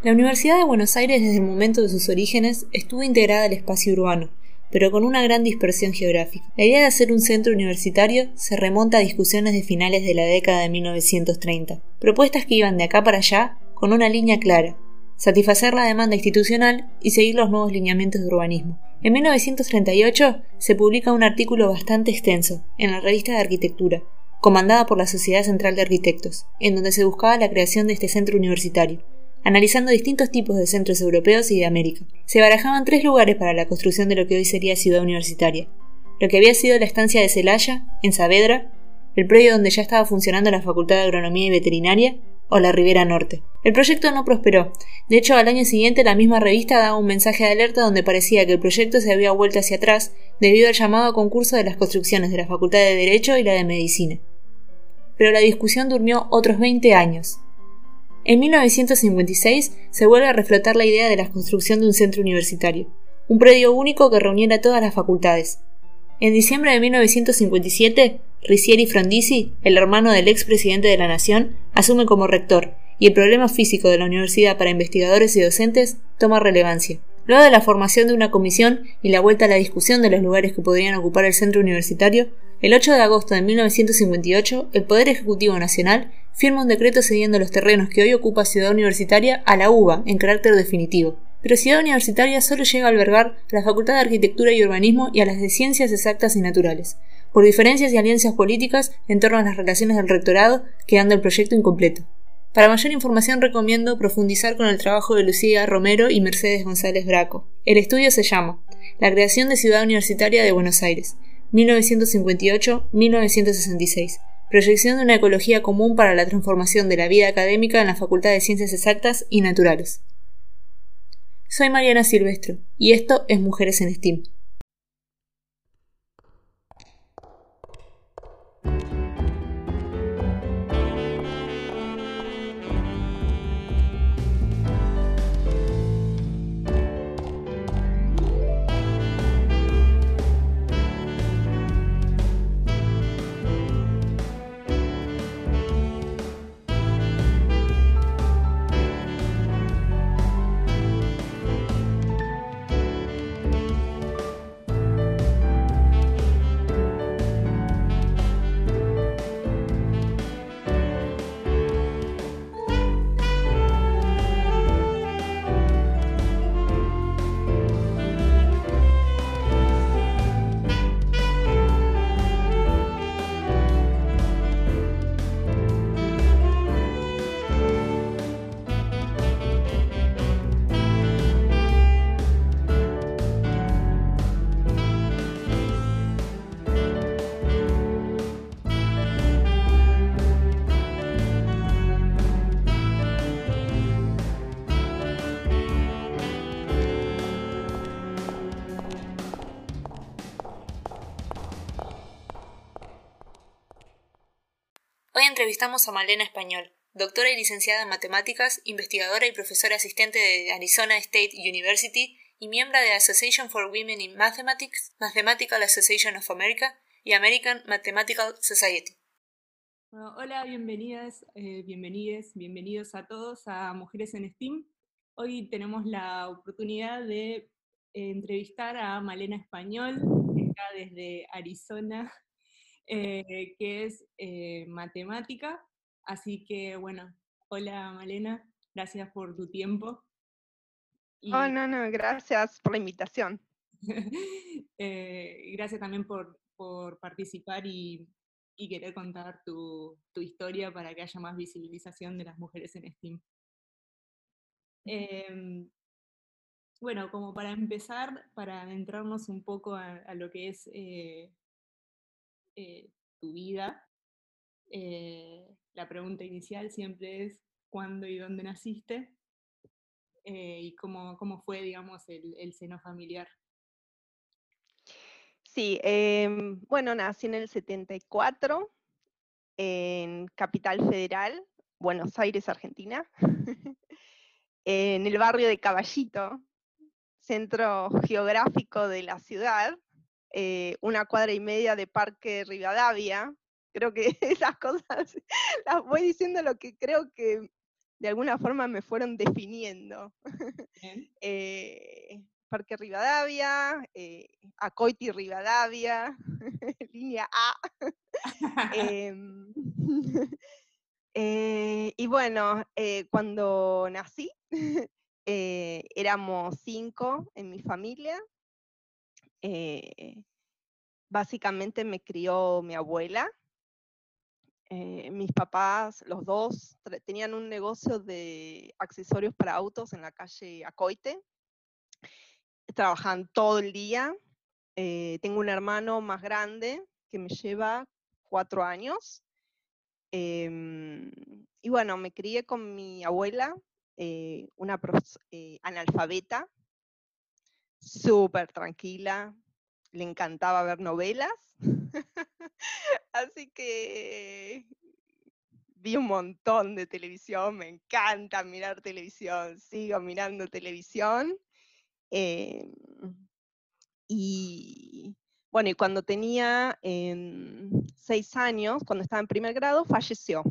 La Universidad de Buenos Aires desde el momento de sus orígenes estuvo integrada al espacio urbano, pero con una gran dispersión geográfica. La idea de hacer un centro universitario se remonta a discusiones de finales de la década de 1930, propuestas que iban de acá para allá con una línea clara, satisfacer la demanda institucional y seguir los nuevos lineamientos de urbanismo. En 1938 se publica un artículo bastante extenso en la revista de arquitectura, comandada por la Sociedad Central de Arquitectos, en donde se buscaba la creación de este centro universitario analizando distintos tipos de centros europeos y de América. Se barajaban tres lugares para la construcción de lo que hoy sería Ciudad Universitaria. Lo que había sido la estancia de Celaya, en Saavedra, el predio donde ya estaba funcionando la Facultad de Agronomía y Veterinaria, o la Ribera Norte. El proyecto no prosperó. De hecho, al año siguiente la misma revista daba un mensaje de alerta donde parecía que el proyecto se había vuelto hacia atrás debido al llamado a concurso de las construcciones de la Facultad de Derecho y la de Medicina. Pero la discusión durmió otros 20 años, en 1956 se vuelve a reflotar la idea de la construcción de un centro universitario, un predio único que reuniera todas las facultades. En diciembre de 1957, Ricieri Frondizi, el hermano del expresidente de la Nación, asume como rector, y el problema físico de la universidad para investigadores y docentes toma relevancia. Luego de la formación de una comisión y la vuelta a la discusión de los lugares que podrían ocupar el centro universitario, el 8 de agosto de 1958, el Poder Ejecutivo Nacional firma un decreto cediendo los terrenos que hoy ocupa Ciudad Universitaria a la UBA en carácter definitivo. Pero Ciudad Universitaria solo llega a albergar la Facultad de Arquitectura y Urbanismo y a las de Ciencias Exactas y Naturales, por diferencias y alianzas políticas en torno a las relaciones del rectorado, quedando el proyecto incompleto. Para mayor información recomiendo profundizar con el trabajo de Lucía Romero y Mercedes González Braco. El estudio se llama La creación de Ciudad Universitaria de Buenos Aires, 1958-1966 Proyección de una ecología común para la transformación de la vida académica en la Facultad de Ciencias Exactas y Naturales. Soy Mariana Silvestro y esto es Mujeres en STEAM. Entrevistamos a Malena Español, doctora y licenciada en matemáticas, investigadora y profesora asistente de Arizona State University y miembro de Association for Women in Mathematics, Mathematical Association of America y American Mathematical Society. hola, bienvenidas, eh, bienvenides, bienvenidos a todos a Mujeres en STEAM. Hoy tenemos la oportunidad de eh, entrevistar a Malena Español, está desde Arizona, eh, que es eh, matemática. Así que bueno, hola Malena, gracias por tu tiempo. Oh, no, no, gracias por la invitación. Eh, gracias también por, participar y, querer contar tu, historia para que haya más visibilización de las mujeres en STEAM. Em, bueno, como para empezar, para adentrarnos un poco a, lo que es eh, tu vida, eh, la pregunta inicial siempre es cuándo y dónde naciste eh, y cómo, cómo, fue, digamos, el, seno familiar. Sí, em, bueno, nací en el 74 en Capital Federal, Buenos Aires, Argentina, en el barrio de Caballito, centro geográfico de la ciudad, eh, una cuadra y media de Parque Rivadavia. Creo que esas cosas las voy diciendo lo que creo que de alguna forma me fueron definiendo. Eh, Parque Rivadavia, eh, Acoiti Rivadavia, línea A. Em, eh, y bueno, cuando nací, éramos cinco en mi familia. Básicamente me crió mi abuela, eh, mis papás, los dos, tenían un negocio de accesorios para autos en la calle Acoite. Trabajan todo el día. Eh, tengo un hermano más grande que me lleva cuatro años. Em, y bueno, me crié con mi abuela, eh, una analfabeta, súper tranquila, le encantaba ver novelas. Así que vi un montón de televisión, me encanta mirar televisión, sigo mirando televisión. Em, y bueno, y cuando tenía em, seis años, cuando estaba en primer grado, falleció.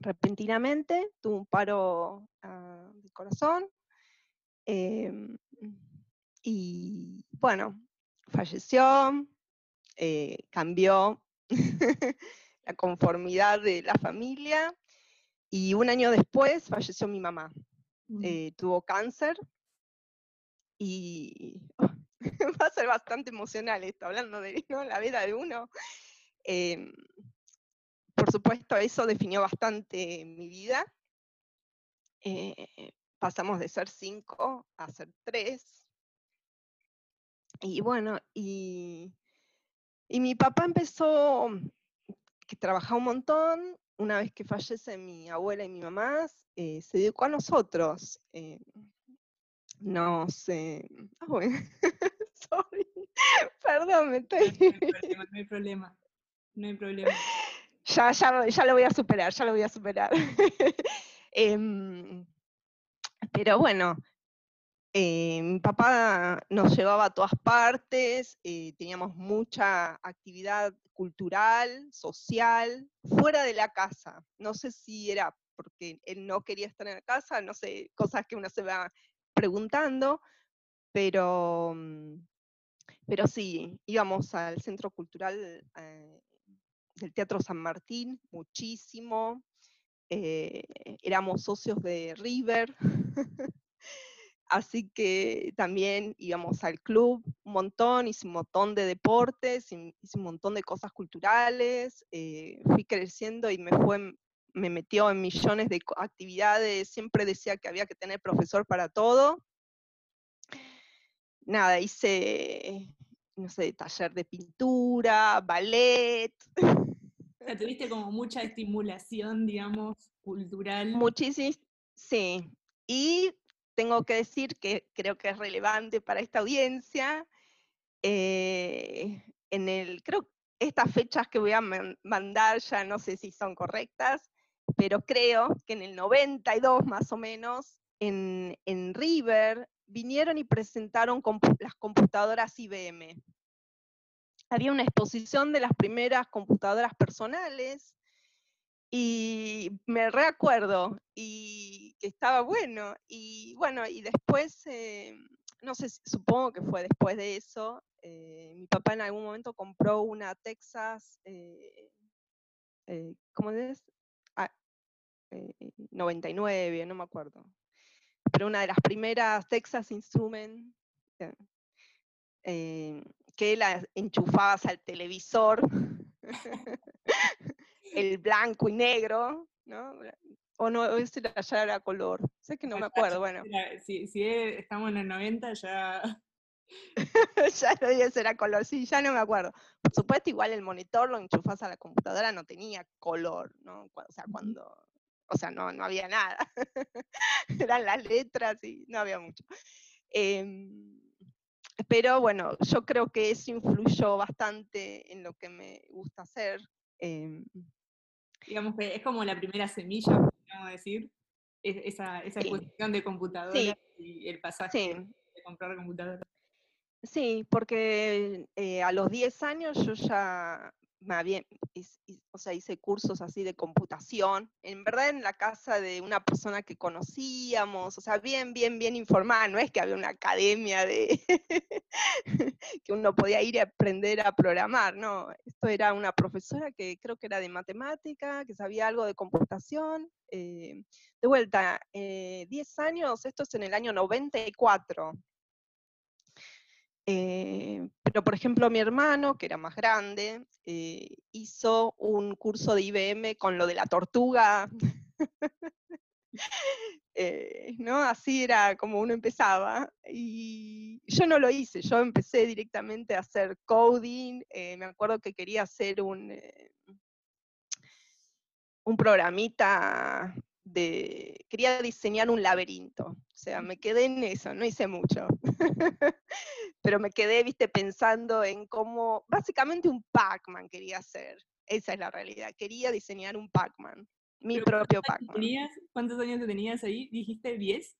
Repentinamente, tuvo un paro ah, de corazón. Em, y bueno, falleció, eh, cambió la conformidad de la familia y un año después falleció mi mamá. Mm. Eh, tuvo cáncer y va a ser bastante emocional esto, hablando de la vida de uno. Em, por supuesto, eso definió bastante mi vida. Eh, pasamos de ser cinco a ser tres. Y bueno, y, mi papá empezó, que trabajaba un montón, una vez que fallece mi abuela y mi mamá, eh, se dedicó a nosotros. Eh, no sé. Ah, bueno. Sorry. Perdón, me estoy. No hay problema, no hay problema. Ya, ya, ya lo voy a superar, ya lo voy a superar. Em, pero bueno, eh, mi papá nos llevaba a todas partes, eh, teníamos mucha actividad cultural, social, fuera de la casa. No sé si era porque él no quería estar en la casa, no sé, cosas que uno se va preguntando, pero, mm, pero sí, íbamos al Centro Cultural eh, del Teatro San Martín muchísimo, éramos socios de River. Así que también íbamos al club un montón, hice un montón de deportes, hice un montón de cosas culturales, eh, fui creciendo y me fue me metió en millones de actividades, siempre decía que había que tener profesor para todo. Nada, hice, no sé, taller de pintura, ballet. tuviste como mucha estimulación, digamos, cultural. Muchísimo, sí. Y tengo que decir que creo que es relevante para esta audiencia. Eh, en creo estas fechas que voy a mandar ya no sé si son correctas, pero creo que en el 92 más o menos, en, en River, vinieron y presentaron las computadoras IBM. Había una exposición de las primeras computadoras personales y me reacuerdo y que estaba bueno. Y bueno, y después, eh, no sé, supongo que fue después de eso, eh, mi papá en algún momento compró una Texas, eh, ¿cómo es? 99, ah, no me acuerdo. Pero una de las primeras Texas Instruments que la enchufabas al televisor el blanco y negro, ¿no? O no, ese ya era color. Sé que no me acuerdo, bueno. si, estamos en el 90 ya... ya no debe ser a color, sí, ya no me acuerdo. Por supuesto, igual el monitor lo enchufás a la computadora, no tenía color, ¿no? O sea, cuando, o sea, no, no había nada. Eran las letras y no había mucho. Em, pero bueno, yo creo que eso influyó bastante en lo que me gusta hacer. Em, digamos que es como la primera semilla, podríamos decir, esa, esa cuestión de computadora y el pasaje de comprar computadora. Sí, porque eh, a los 10 años yo ya bien, o sea, hice cursos así de computación, en verdad en la casa de una persona que conocíamos, o sea, bien, bien, bien informada, no es que había una academia de que uno podía ir a aprender a programar, no, esto era una profesora que creo que era de matemática, que sabía algo de computación, eh, de vuelta, 10 eh, años, esto es en el año 94, eh, pero, por ejemplo, mi hermano, que era más grande, eh, hizo un curso de IBM con lo de la tortuga. Eh, ¿no? Así era como uno empezaba. Y yo no lo hice, yo empecé directamente a hacer coding. me acuerdo que quería hacer un, un programita de, quería diseñar un laberinto, o sea, me quedé en eso, no hice mucho, pero me quedé, viste, pensando en cómo, básicamente un Pac-Man quería hacer, esa es la realidad, quería diseñar un Pac-Man, mi propio Pac-Man. ¿Cuántos años tenías ahí? ¿Dijiste 10?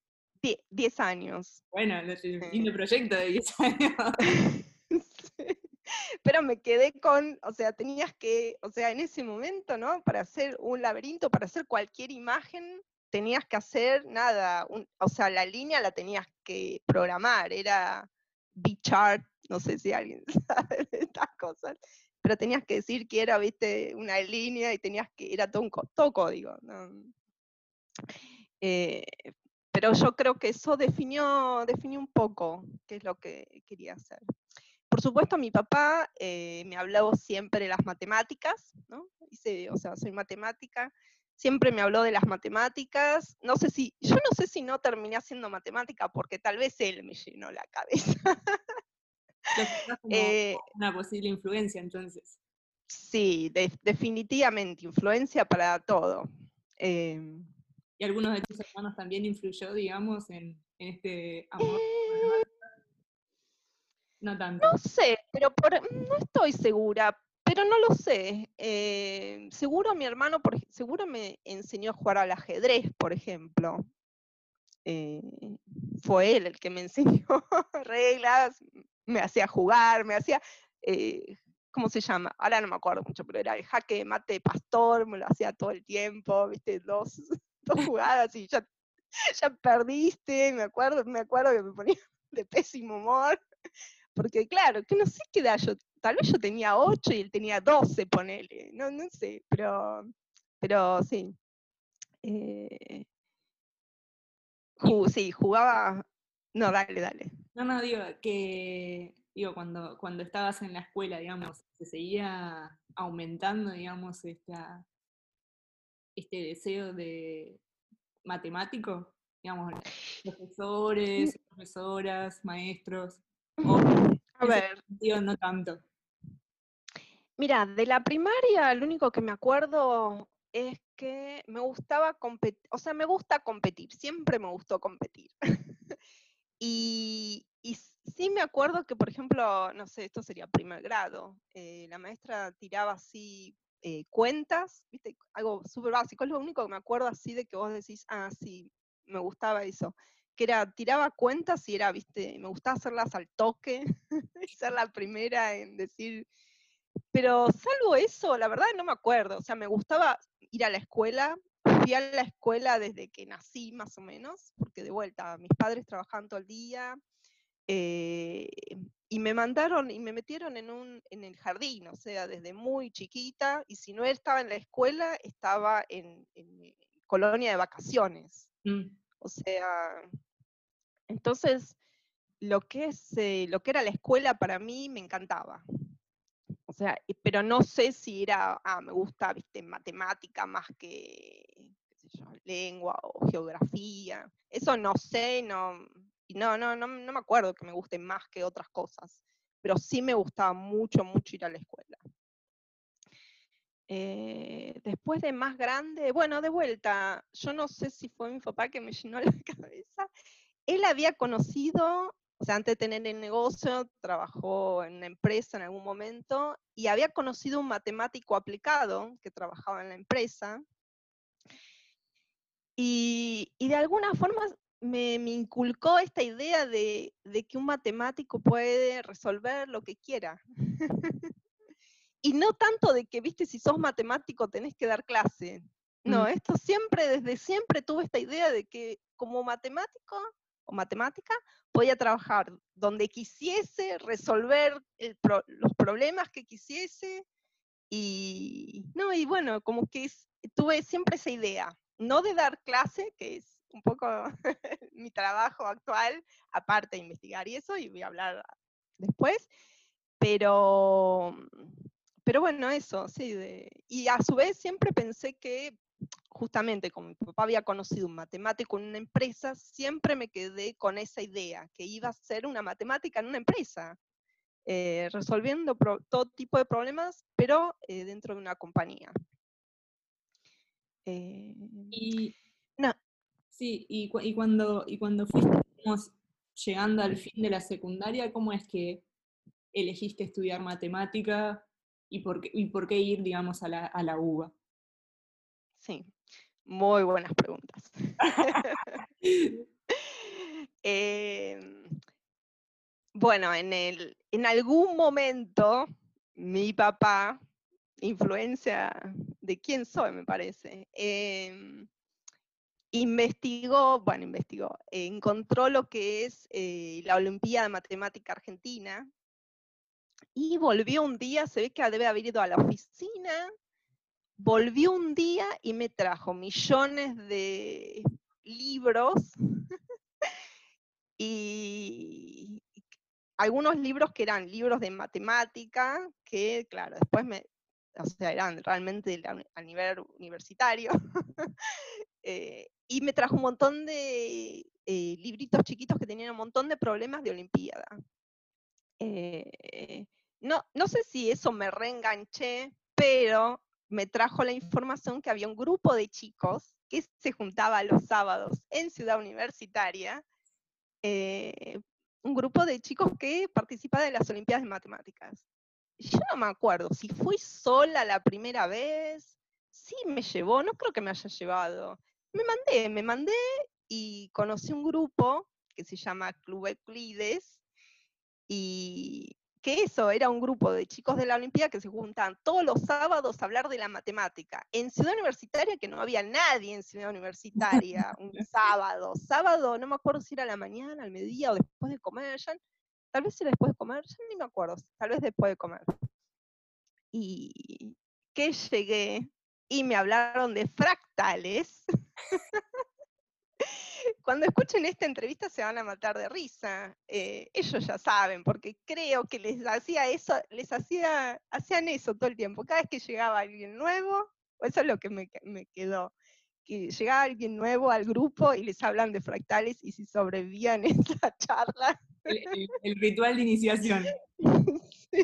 10 años. Bueno, lindo proyecto de 10 años. Pero me quedé con, o sea, tenías que, o sea, en ese momento, ¿no? Para hacer un laberinto, para hacer cualquier imagen, tenías que hacer nada, o sea, la línea la tenías que programar, era B-chart, no sé si alguien sabe de estas cosas, pero tenías que decir que era, viste, una línea y tenías que, era todo, un, todo código. Eh, pero yo creo que eso definió, definió un poco qué es lo que quería hacer. Por supuesto, mi papá eh, me habló siempre de las matemáticas, ¿no? o sea, soy matemática, siempre me habló de las matemáticas. No sé si, yo no sé si no terminé haciendo matemática porque tal vez él me llenó la cabeza. Eh, una posible influencia entonces. Sí, definitivamente, influencia para todo. Em, ¿Y algunos de tus hermanos también influyó, digamos, en, este amor? No tanto. No sé, pero no estoy segura, pero no lo sé. Eh, seguro mi hermano, seguro me enseñó a jugar al ajedrez, por ejemplo. Eh, fue él el que me enseñó reglas, me hacía jugar, me hacía, eh, ¿cómo se llama? Ahora no me acuerdo mucho, pero era el jaque mate pastor, me lo hacía todo el tiempo, viste, dos, dos jugadas y ya, ya perdiste, me acuerdo, me acuerdo que me ponía de pésimo humor. Porque claro, que no sé qué edad yo, tal vez yo tenía 8 y él tenía 12, ponele, no, no sé, pero, pero sí. Eh, sí, jugaba, no, dale, dale. No, no, digo, que, digo, cuando, cuando estabas en la escuela, digamos, se seguía aumentando, digamos, esta, este deseo de matemático, digamos, profesores, profesoras, maestros. A ver. no tanto. Mira, de la primaria lo único que me acuerdo es que me gustaba competir, o sea, me gusta competir, siempre me gustó competir. y, sí me acuerdo que, por ejemplo, no sé, esto sería primer grado, eh, la maestra tiraba así eh, cuentas, ¿viste? Algo súper básico, es lo único que me acuerdo así de que vos decís, ah, sí, me gustaba eso que era, tiraba cuentas y era, viste, me gustaba hacerlas al toque, ser la primera en decir, pero salvo eso, la verdad no me acuerdo, o sea, me gustaba ir a la escuela, fui a la escuela desde que nací más o menos, porque de vuelta, mis padres trabajaban todo el día, eh, y me mandaron y me metieron en, un, en el jardín, o sea, desde muy chiquita, y si no estaba en la escuela, estaba en, colonia de vacaciones. Mm. O sea, entonces, lo que, es, lo que era la escuela para mí me encantaba. O sea, pero no sé si era, ah, me gusta, viste, matemática más que, lengua o geografía. Eso no sé, no, no, no, no, no me acuerdo que me guste más que otras cosas. Pero sí me gustaba mucho, mucho ir a la escuela. Eh, después de más grande, bueno, de vuelta, yo no sé si fue mi papá que me llenó la cabeza él había conocido, o sea, antes de tener el negocio, trabajó en una empresa en algún momento y había conocido un matemático aplicado que trabajaba en la empresa. Y, de alguna forma me, inculcó esta idea de, que un matemático puede resolver lo que quiera. y no tanto de que, viste, si sos matemático tenés que dar clase. No, Mm. esto siempre, desde siempre tuve esta idea de que como matemático o matemática podía trabajar donde quisiese, resolver pro- los problemas que quisiese. Y, no, y bueno, como que tuve siempre esa idea, no de dar clase, que es un poco mi trabajo actual, aparte de investigar y eso, y voy a hablar después, pero, pero bueno, eso, sí, y a su vez siempre pensé que justamente como mi papá había conocido un matemático en una empresa, siempre me quedé con esa idea, que iba a ser una matemática en una empresa, eh, resolviendo pro- todo tipo de problemas, pero eh, dentro de una compañía. Eh, Y, no, sí, y, cu- y cuando, y cuando fuiste digamos, llegando al fin de la secundaria, ¿cómo es que elegiste estudiar matemática y por qué, y por qué ir, digamos, a la, a la UBA? Sí, muy buenas preguntas. Em, bueno, en, el, en algún momento mi papá, influencia de quién soy, me parece, em, investigó, bueno, investigó, eh, encontró lo que es eh, la Olimpiada de Matemática Argentina y volvió un día, se ve que debe haber ido a la oficina, volvió un día y me trajo millones de libros y algunos libros que eran libros de matemática, que claro, después me, o sea, eran realmente a nivel universitario, eh, y me trajo un montón de eh, libritos chiquitos que tenían un montón de problemas de Olimpiada. Eh, no, no sé si eso me reenganché, pero me trajo la información que había un grupo de chicos que se juntaba los sábados en Ciudad Universitaria, eh, un grupo de chicos que participaba de las Olimpiadas de Matemáticas. Yo no me acuerdo si fui sola la primera vez, sí me llevó, no creo que me haya llevado. Me mandé, me mandé y conocí un grupo que se llama Club Euclides, y que eso era un grupo de chicos de la Olimpiada que se juntaban todos los sábados a hablar de la matemática. En Ciudad Universitaria, que no había nadie en Ciudad Universitaria, un sábado, sábado, no me acuerdo si era a la mañana, al mediodía o después de comer, ya, tal vez era después de comer, ya ni me acuerdo, tal vez después de comer. Y que llegué y me hablaron de fractales. Cuando escuchen esta entrevista se van a matar de risa. Eh, ellos ya saben, porque creo que les hacía eso, les hacía, hacían eso todo el tiempo. Cada vez que llegaba alguien nuevo, eso es lo que me, me quedó, que llegaba alguien nuevo al grupo y les hablan de fractales y si sobrevivían esa charla. El, el- el ritual de iniciación. Sí.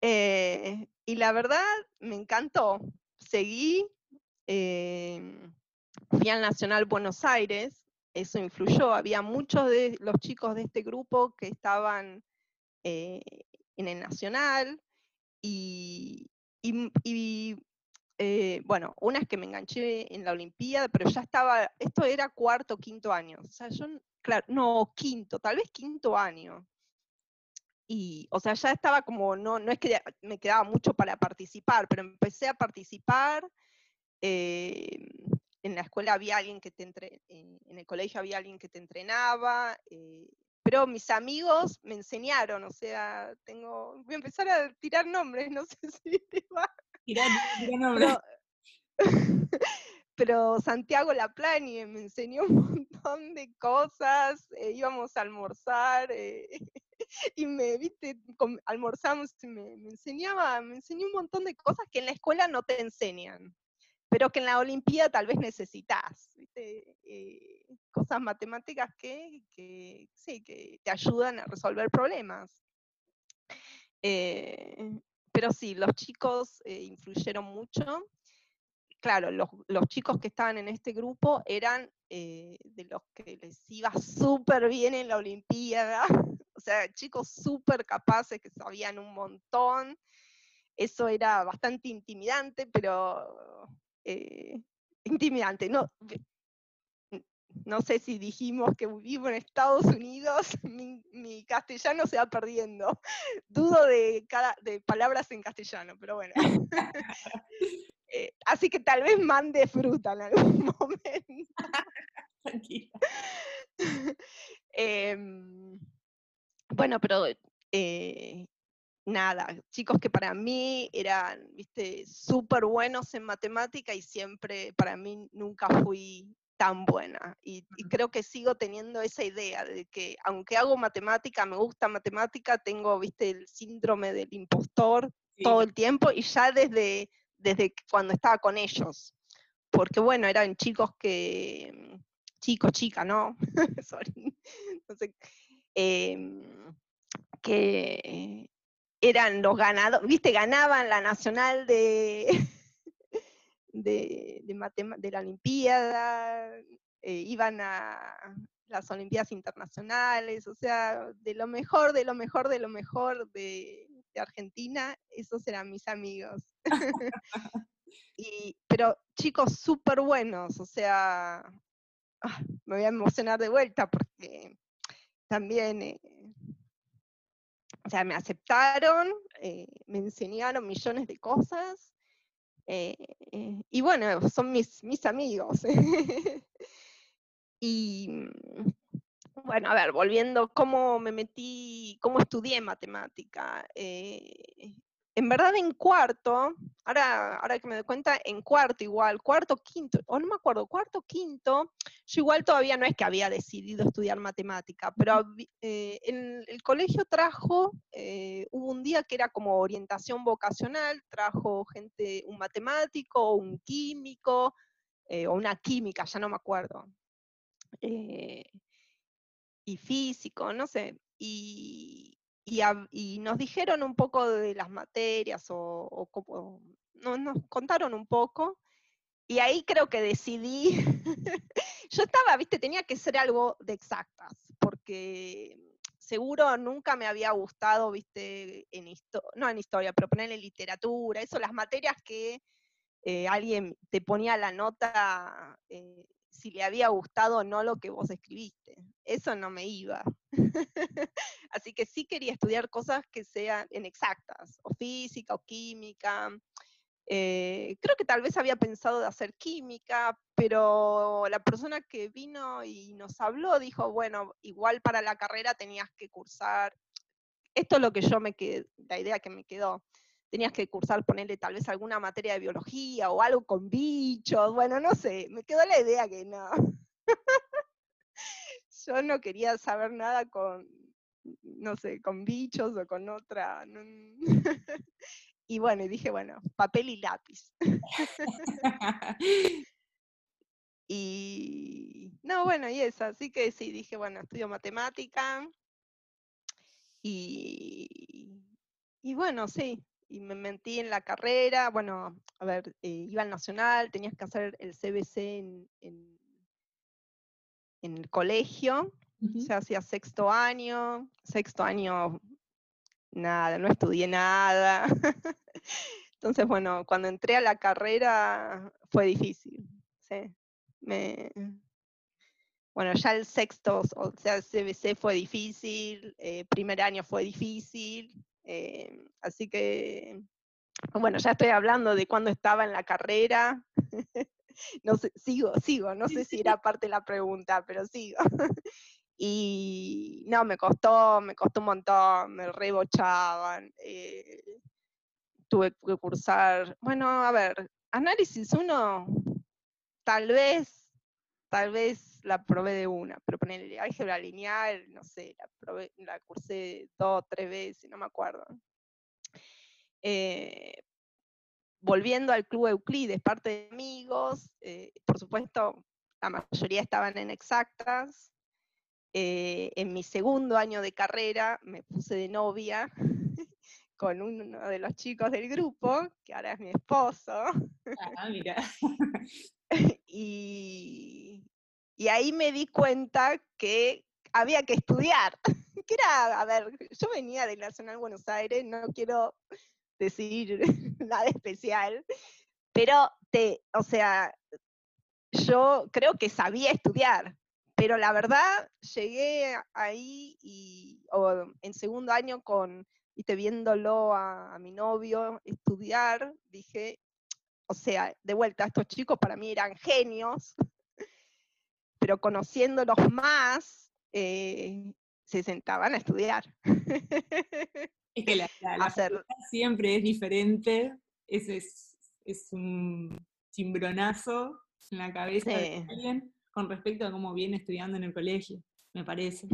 Eh, y la verdad, me encantó. Seguí, em, fui al Nacional Buenos Aires, eso influyó. Había muchos de los chicos de este grupo que estaban eh, en el Nacional y, eh, bueno, una es que me enganché en la Olimpiada, pero ya estaba, esto era cuarto, quinto año. O sea, yo, claro, no, quinto, tal vez quinto año. Y, o sea, ya estaba como, no, no es que me quedaba mucho para participar, pero empecé a participar. eh, en la escuela había alguien que te entre, en, en el colegio había alguien que te entrenaba, eh, pero mis amigos me enseñaron, o sea, tengo, voy a empezar a tirar nombres, no sé si te va, Tirá, tirá nombre. pero, pero Santiago Laplani me enseñó un montón de cosas, eh, íbamos a almorzar, eh, y me, viste, almorzamos y me, me enseñaba, me enseñó un montón de cosas que en la escuela no te enseñan, pero que en la Olimpiada tal vez necesitas, ¿viste? Eh, cosas matemáticas que, que, sí, que te ayudan a resolver problemas. Eh, pero sí, los chicos eh, influyeron mucho. Claro, los, los chicos que estaban en este grupo eran de los que les iba súper bien en la Olimpiada, o sea, chicos súper capaces que sabían un montón. Eso era bastante intimidante, pero eh, intimidante, no, no sé si dijimos que vivo en Estados Unidos, mi, castellano se va perdiendo. Dudo de, cada, de palabras en castellano, pero bueno. Eh, así que tal vez mande fruta en algún momento. Tranquila. Em, bueno, pero eh, nada, chicos que para mí eran, viste, súper buenos en matemática y siempre, para mí nunca fui tan buena. Y, creo que sigo teniendo esa idea de que aunque hago matemática, me gusta matemática, tengo, viste, el síndrome del impostor todo el tiempo y ya desde, desde cuando estaba con ellos. Porque bueno, eran chicos que, chicos, chica, ¿no? Sorry. Em, que eran los ganados, viste, ganaban la nacional de, de, de, la Olimpiada, eh, iban a las Olimpiadas Internacionales, o sea, de lo mejor, de lo mejor, de lo mejor de, Argentina, esos eran mis amigos. y, pero chicos súper buenos, o sea, ah, me voy a emocionar de vuelta porque también, eh, o sea, me aceptaron, eh, me enseñaron millones de cosas, eh, y bueno, son mis, mis amigos. y mm, bueno, a ver, volviendo, ¿cómo me metí, cómo estudié matemática? Eh, en verdad en cuarto, ahora, ahora que me doy cuenta, en cuarto igual, cuarto, quinto, o no me acuerdo, cuarto, quinto, yo igual todavía no es que había decidido estudiar matemática, pero eh, en el colegio trajo, eh, hubo un día que era como orientación vocacional, trajo gente, un matemático, un químico, eh, o una química, ya no me acuerdo, y físico, no sé, y, y, nos dijeron un poco de las materias o, nos contaron un poco. Y ahí creo que decidí, yo estaba, viste, tenía que ser algo de exactas, porque seguro nunca me había gustado, viste, en no en historia, pero ponerle literatura, eso, las materias que eh, alguien te ponía la nota eh, si le había gustado o no lo que vos escribiste. Eso no me iba. Así que sí quería estudiar cosas que sean exactas, o física o química. Eh, creo que tal vez había pensado de hacer química, pero la persona que vino y nos habló dijo, bueno, igual para la carrera tenías que cursar, esto es lo que yo me quedé, la idea que me quedó, tenías que cursar, ponerle tal vez alguna materia de biología o algo con bichos, bueno, no sé, me quedó la idea que no. Yo no quería saber nada con, no sé, con bichos o con otra. y bueno, dije, bueno, papel y lápiz. y no, bueno, y eso, así que sí, dije, bueno, estudio matemática. Y, y bueno, sí, y me metí en la carrera, bueno, a ver, eh, iba al nacional, tenías que hacer el CBC en, en, el colegio, o sea, hacía sexto año, sexto año, nada, no estudié nada. Entonces, bueno, cuando entré a la carrera fue difícil, ¿sí? Me, bueno, ya el sexto, o sea, el CBC fue difícil, eh, primer año fue difícil, eh, así que, bueno, ya estoy hablando de cuando estaba en la carrera. no sé, sigo, sigo, no sé si era parte de la pregunta, pero sigo. y no, me costó, me costó un montón, me rebochaban. Eh, tuve que cursar, bueno, a ver, análisis 1, tal vez, tal vez la probé de una, pero ponerle álgebra lineal, no sé, la, probé, la cursé dos, tres veces, no me acuerdo. Eh, volviendo al Club Euclides, parte de amigos, eh, por supuesto, la mayoría estaban en exactas. Eh, en mi segundo año de carrera me puse de novia con uno de los chicos del grupo, que ahora es mi esposo. Ah, mira. y, y ahí me di cuenta que había que estudiar. que era, a ver, yo venía del Nacional Buenos Aires, no quiero decir nada especial, pero te, o sea, yo creo que sabía estudiar, pero la verdad, llegué ahí y en segundo año con, viste, viéndolo a, mi novio estudiar, dije, o sea, de vuelta, estos chicos para mí eran genios, pero conociéndolos más, eh, se sentaban a estudiar. Es que la, siempre es diferente, es, es, un cimbronazo en la cabeza de alguien con respecto a cómo viene estudiando en el colegio, me parece.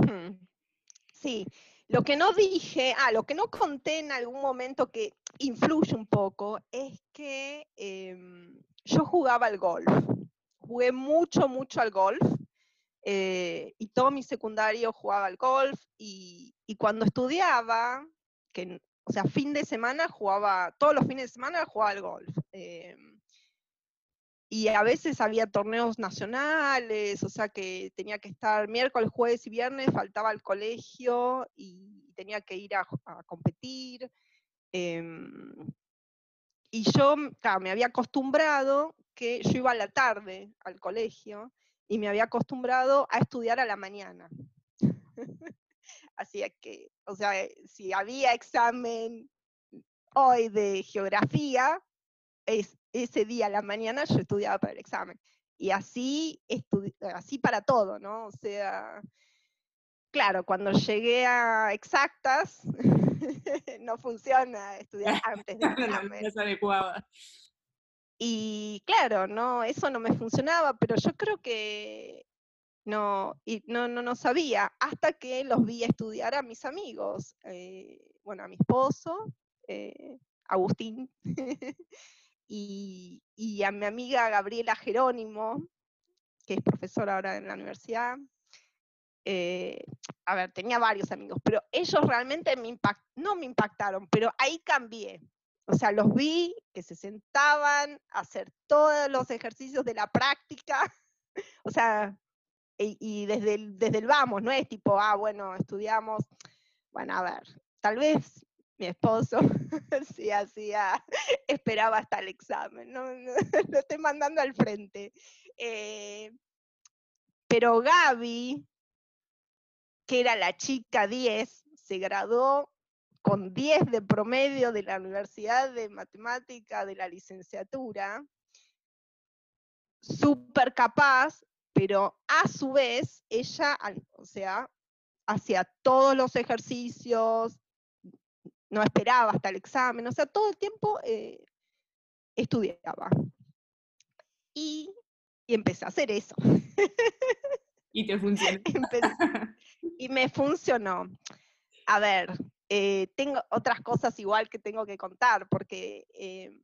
Sí, lo que no dije, ah, lo que no conté en algún momento que influye un poco, es que em, yo jugaba al golf. Jugué mucho, mucho al golf. Eh, y todo mi secundario jugaba al golf. Y, cuando estudiaba, o sea, fin de semana jugaba, todos los fines de semana jugaba al golf. Em, y a veces había torneos nacionales, o sea que tenía que estar miércoles, jueves y viernes, faltaba al colegio y tenía que ir a, competir. Em, y yo, me había acostumbrado que yo iba a la tarde al colegio y me había acostumbrado a estudiar a la mañana. Así que, o sea, si había examen hoy de geografía, es, ese día a la mañana yo estudiaba para el examen. Y así, así para todo, ¿no? O sea, claro, cuando llegué a exactas, no funciona estudiar antes del examen. no, es adecuada. Y claro, no, eso no me funcionaba, pero yo creo que no, y no, no, no sabía, hasta que los vi estudiar a mis amigos, eh, bueno, a mi esposo, eh, Agustín, y, a mi amiga Gabriela Jerónimo, que es profesora ahora en la universidad. Eh, a ver, tenía varios amigos, pero ellos realmente me no me impactaron, pero ahí cambié. O sea, los vi que se sentaban a hacer todos los ejercicios de la práctica. O sea, y, desde, desde el vamos, no es tipo, ah, bueno, estudiamos. Bueno, a ver, tal vez mi esposo sí hacía, esperaba hasta el examen, no, lo estoy mandando al frente. Eh, pero Gaby, que era la chica 10, se graduó con 10 de promedio de la Universidad de Matemática de la licenciatura, súper capaz, pero a su vez ella, o sea, hacía todos los ejercicios, no esperaba hasta el examen, o sea, todo el tiempo eh, estudiaba. Y, empecé a hacer eso. Y te funcionó. y me funcionó. A ver, eh, tengo otras cosas igual que tengo que contar, porque em,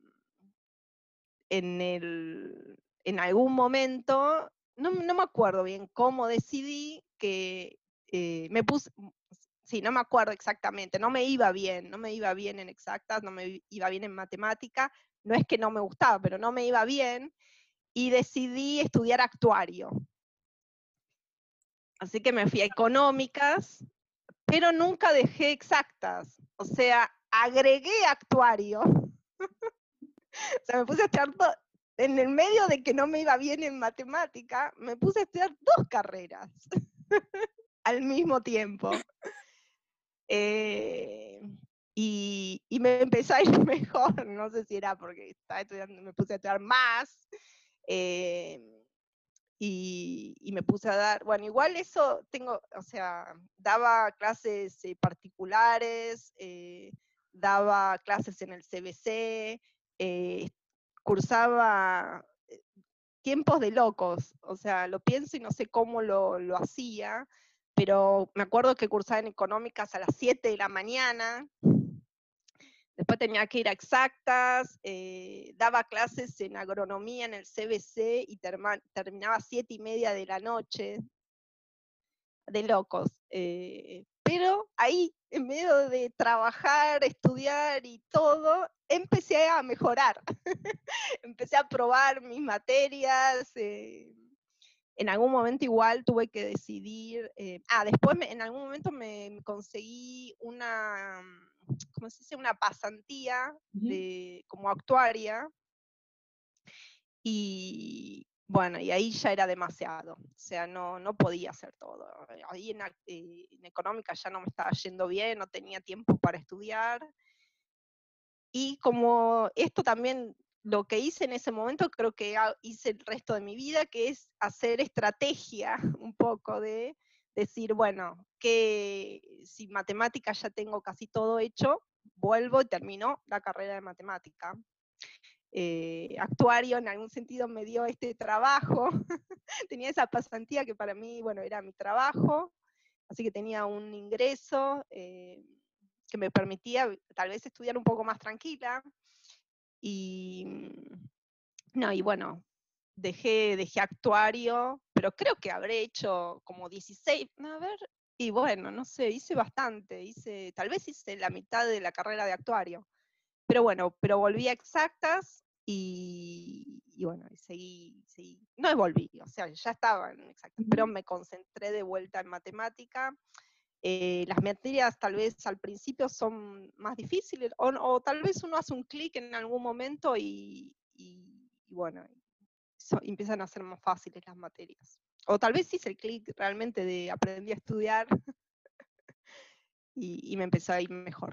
en, el, en algún momento, no, me acuerdo bien cómo decidí que eh, me puse, sí, no me acuerdo exactamente, no me iba bien, no me iba bien en exactas, no me iba bien en matemática, no es que no me gustaba, pero no me iba bien, y decidí estudiar actuario. Así que me fui a económicas, pero nunca dejé exactas, o sea, agregué actuario. o sea, me puse a estudiar en el medio de que no me iba bien en matemática, me puse a estudiar dos carreras al mismo tiempo. Eh, y, me empezó a ir mejor, no sé si era porque estaba estudiando, me puse a estudiar más, eh, y, me puse a dar, bueno, igual eso tengo, o sea, daba clases eh, particulares, daba clases en el CBC, cursaba tiempos de locos, o sea, lo pienso y no sé cómo lo, lo hacía, pero me acuerdo que cursaba en económicas a las 7 de la mañana, después tenía que ir a exactas, eh, daba clases en agronomía en el CBC y terminaba a 7 y media de la noche, de locos. Eh, pero ahí, en medio de trabajar, estudiar y todo, empecé a mejorar. empecé a probar mis materias. Eh, en algún momento igual tuve que decidir, eh, ah, después en algún momento me, conseguí una, ¿cómo se dice? Una pasantía de, como actuaria. Y bueno, y ahí ya era demasiado, o sea, no, no podía hacer todo. Ahí en, eh, en, económica ya no me estaba yendo bien, no tenía tiempo para estudiar. Y como esto también, lo que hice en ese momento, creo que hice el resto de mi vida, que es hacer estrategia un poco de decir, bueno, que si matemática ya tengo casi todo hecho, vuelvo y termino la carrera de matemática. Eh, actuario en algún sentido me dio este trabajo, tenía esa pasantía que para mí, bueno, era mi trabajo, así que tenía un ingreso eh, que me permitía tal vez estudiar un poco más tranquila. Y, no, y bueno, dejé, dejé actuario, pero creo que habré hecho como 16, a ver, y bueno, no sé, hice bastante, hice, tal vez hice la mitad de la carrera de actuario. Pero bueno, pero volví a exactas y, bueno, seguí, seguí, no volví, o sea, ya estaba en exactas, pero me concentré de vuelta en matemática. Eh, las materias tal vez al principio son más difíciles, o, tal vez uno hace un clic en algún momento y, bueno, empiezan a ser más fáciles las materias. O tal vez hice el clic realmente de aprendí a estudiar y, y me empezó a ir mejor.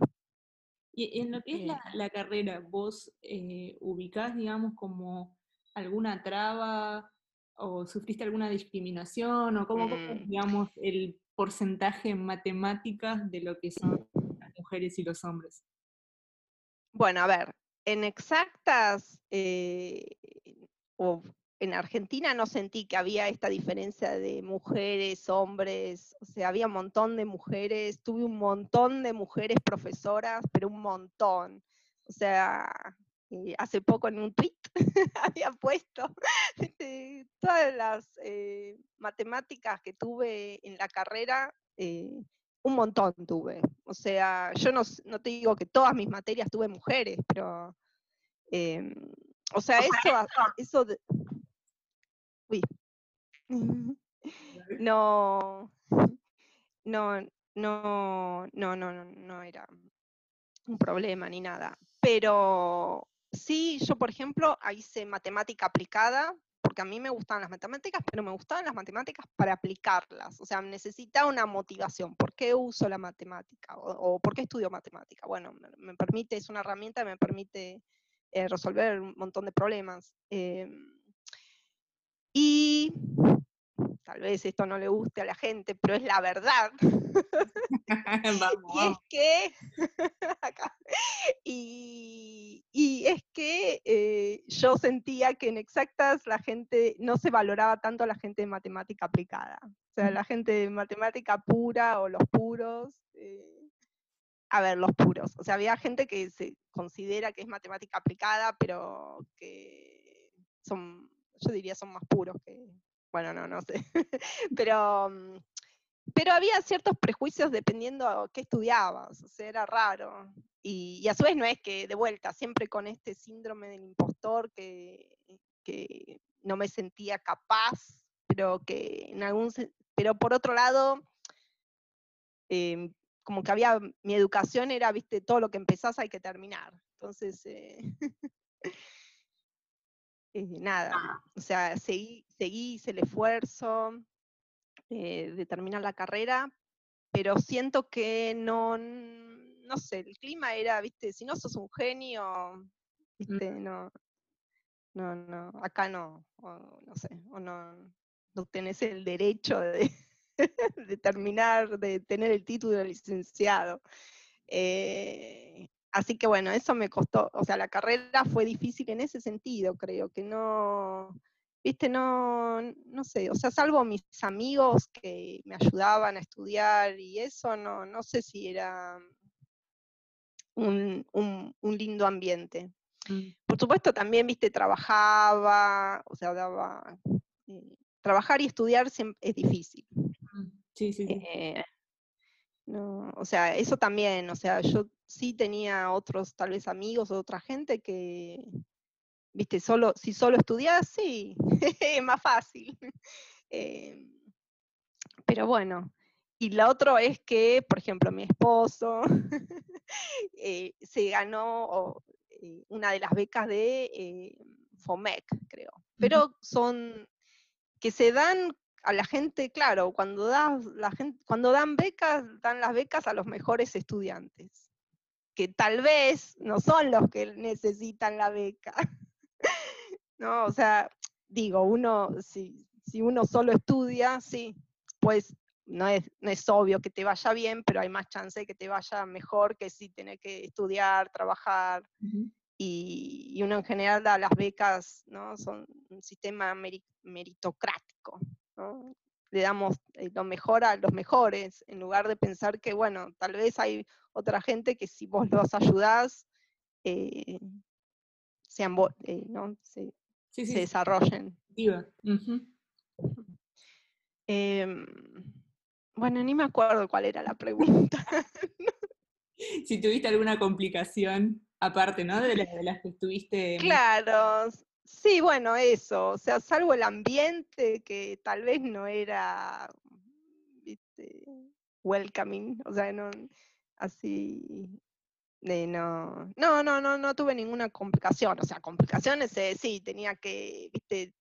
Y en lo que es la, carrera, ¿vos eh, ubicás, digamos, como alguna traba o sufriste alguna discriminación o cómo, mm. digamos, el porcentaje en de lo que son las mujeres y los hombres? Bueno, a ver, en exactas, eh, o en Argentina no sentí que había esta diferencia de mujeres, hombres, o sea, había un montón de mujeres, tuve un montón de mujeres profesoras, pero un montón. O sea, eh, hace poco en un tweet había puesto todas las eh, matemáticas que tuve en la carrera, eh, un montón tuve. O sea, yo no, no, te digo que todas mis materias tuve mujeres, pero... Em, o sea, eso, eso, Uy. No, no, no, no, no, no era un problema ni nada. Pero sí, yo por ejemplo hice matemática aplicada, porque a mí me gustaban las matemáticas, pero me gustaban las matemáticas para aplicarlas. O sea, necesitaba una motivación. ¿Por qué uso la matemática? ¿O, por qué estudio matemática? Bueno, me, permite, es una herramienta que me permite eh, resolver un montón de problemas. Em, y tal vez esto no le guste a la gente, pero es la verdad. y es que, y, es que eh, yo sentía que en exactas la gente no se valoraba tanto a la gente de matemática aplicada. O sea, la gente de matemática pura o los puros. Eh, a ver, los puros. O sea, había gente que se considera que es matemática aplicada, pero que son yo diría son más puros que, bueno, no, no sé, pero, mm, pero había ciertos prejuicios dependiendo qué estudiabas, o sea, era raro. Y, a su vez no es que, de vuelta, siempre con este síndrome del impostor que, que no me sentía capaz, pero que en algún, pero por otro lado, em, como que había, mi educación era, viste, todo lo que empezás hay que terminar. Entonces, eh, Eh, nada, ah. o sea, seguí, seguí, hice el esfuerzo eh, de terminar la carrera, pero siento que no, no sé, el clima era, viste, si no sos un genio, viste, no, no, no, acá no, no sé, o no, no tenés el derecho de, de terminar, de tener el título de licenciado. Eh, Así que bueno, eso me costó, o sea, la carrera fue difícil en ese sentido, creo que no, viste, no, no sé, o sea, salvo mis amigos que me ayudaban a estudiar y eso, no, no sé si era un, lindo ambiente. Mm. Por supuesto, también, viste, trabajaba, o sea, daba, eh, trabajar y estudiar es difícil. Mm, sí, sí. sí. Eh, no, o sea, eso también, o sea, yo sí tenía otros, tal vez amigos o otra gente que, viste, solo, si solo estudias, sí, es más fácil. Em, pero bueno, y la otra es que, por ejemplo, mi esposo eh, se ganó eh, una de las becas de eh, FOMEC, creo, pero son que se dan a la gente, claro, cuando, das, la gente, cuando dan becas, dan las becas a los mejores estudiantes, que tal vez no son los que necesitan la beca. no, o sea, digo, uno, si, si uno solo estudia, sí, pues no es, no es, obvio que te vaya bien, pero hay más chance de que te vaya mejor que si tenés que estudiar, trabajar. y, y, uno en general da las becas, ¿no? Son un sistema meritocrático, ¿no? Le damos eh, lo mejor a los mejores, en lugar de pensar que, bueno, tal vez hay otra gente que si vos los ayudás, eh, sean, eh, ¿no? se, sí, sí, se desarrollen. eh, bueno, ni me acuerdo cuál era la pregunta. si tuviste alguna complicación, aparte, ¿no? De, de las que estuviste. Claro, sí, bueno, eso. O sea, salvo el ambiente que tal vez no era ¿viste? welcoming, o sea, no así. no, no, no, no, no tuve ninguna complicación. O sea, complicaciones, eh, sí, tenía que, viste,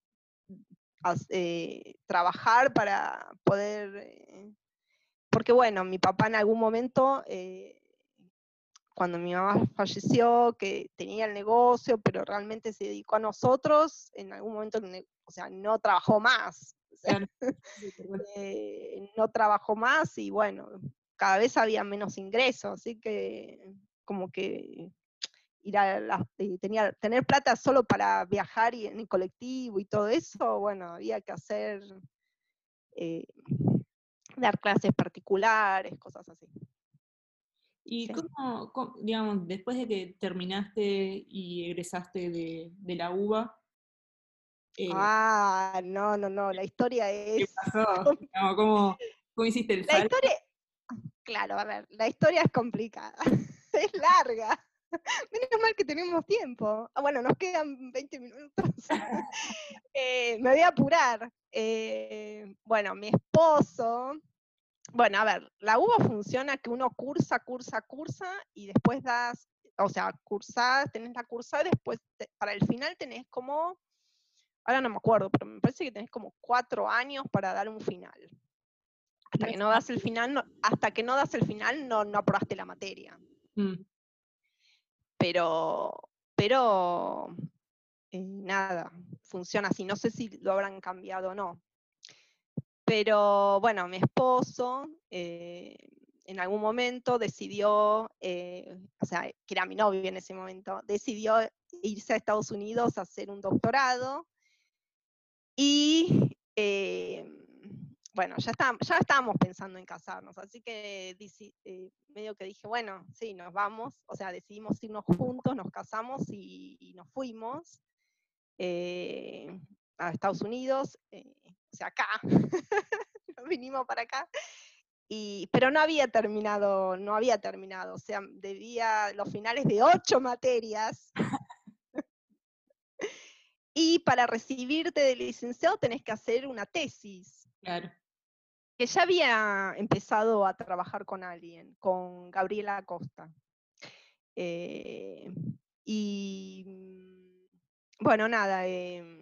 eh, trabajar para poder eh, porque bueno, mi papá en algún momento, eh, cuando mi mamá falleció, que tenía el negocio, pero realmente se dedicó a nosotros, en algún momento, o sea, no trabajó más. Eh, no trabajó más y bueno, cada vez había menos ingresos, así que como que ir a la, eh, tenía, tener plata solo para viajar y en el colectivo y todo eso, bueno, había que hacer dar clases particulares, cosas así. ¿Y cómo, digamos, después de que terminaste y egresaste de, de la UBA? Eh, ah, no, no, no, la historia es... ¿Qué pasó? ¿cómo, ¿Cómo, hiciste el salto? La historia, claro, a ver, la historia es complicada, es larga. Menos mal que tenemos tiempo. Ah, bueno, nos quedan 20 minutos. eh, me voy a apurar. Eh, bueno, mi esposo bueno, a ver, la UBA funciona que uno cursa, cursa, cursa y después das, o sea, cursás, tenés la cursa y después para el final tenés como, ahora no me acuerdo, pero me parece que tenés como cuatro años para dar un final. Hasta que no das el final, no, hasta que no das el final no, no aprobaste la materia. Mm. Pero, pero, eh, nada, funciona así. No sé si lo habrán cambiado o no. Pero bueno, mi esposo eh, en algún momento decidió, eh, o sea, que era mi novio en ese momento, decidió irse a Estados Unidos a hacer un doctorado. Y eh, bueno, ya, ya estábamos pensando en casarnos, así que medio que dije, bueno, sí, nos vamos, o sea, decidimos irnos juntos, nos casamos y, nos fuimos a Estados Unidos o sea, acá, vinimos para acá, y, pero no había terminado, no había terminado, o sea, debía los finales de ocho materias. y para recibirte de licenciado tenés que hacer una tesis. Claro. Que ya había empezado a trabajar con alguien, con Gabriela Acosta. Eh, y bueno, nada, eh,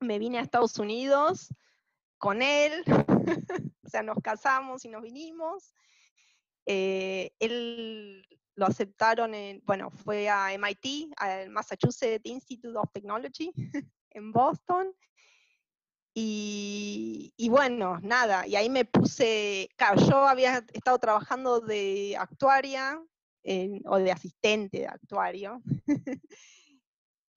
me vine a Estados Unidos con él, o sea, nos casamos y nos vinimos. Eh, él lo aceptaron, en, bueno, fue a MIT, al Massachusetts Institute of Technology, en Boston. Y, y, bueno, nada, y ahí me puse, claro, yo había estado trabajando de actuaria o de asistente de actuario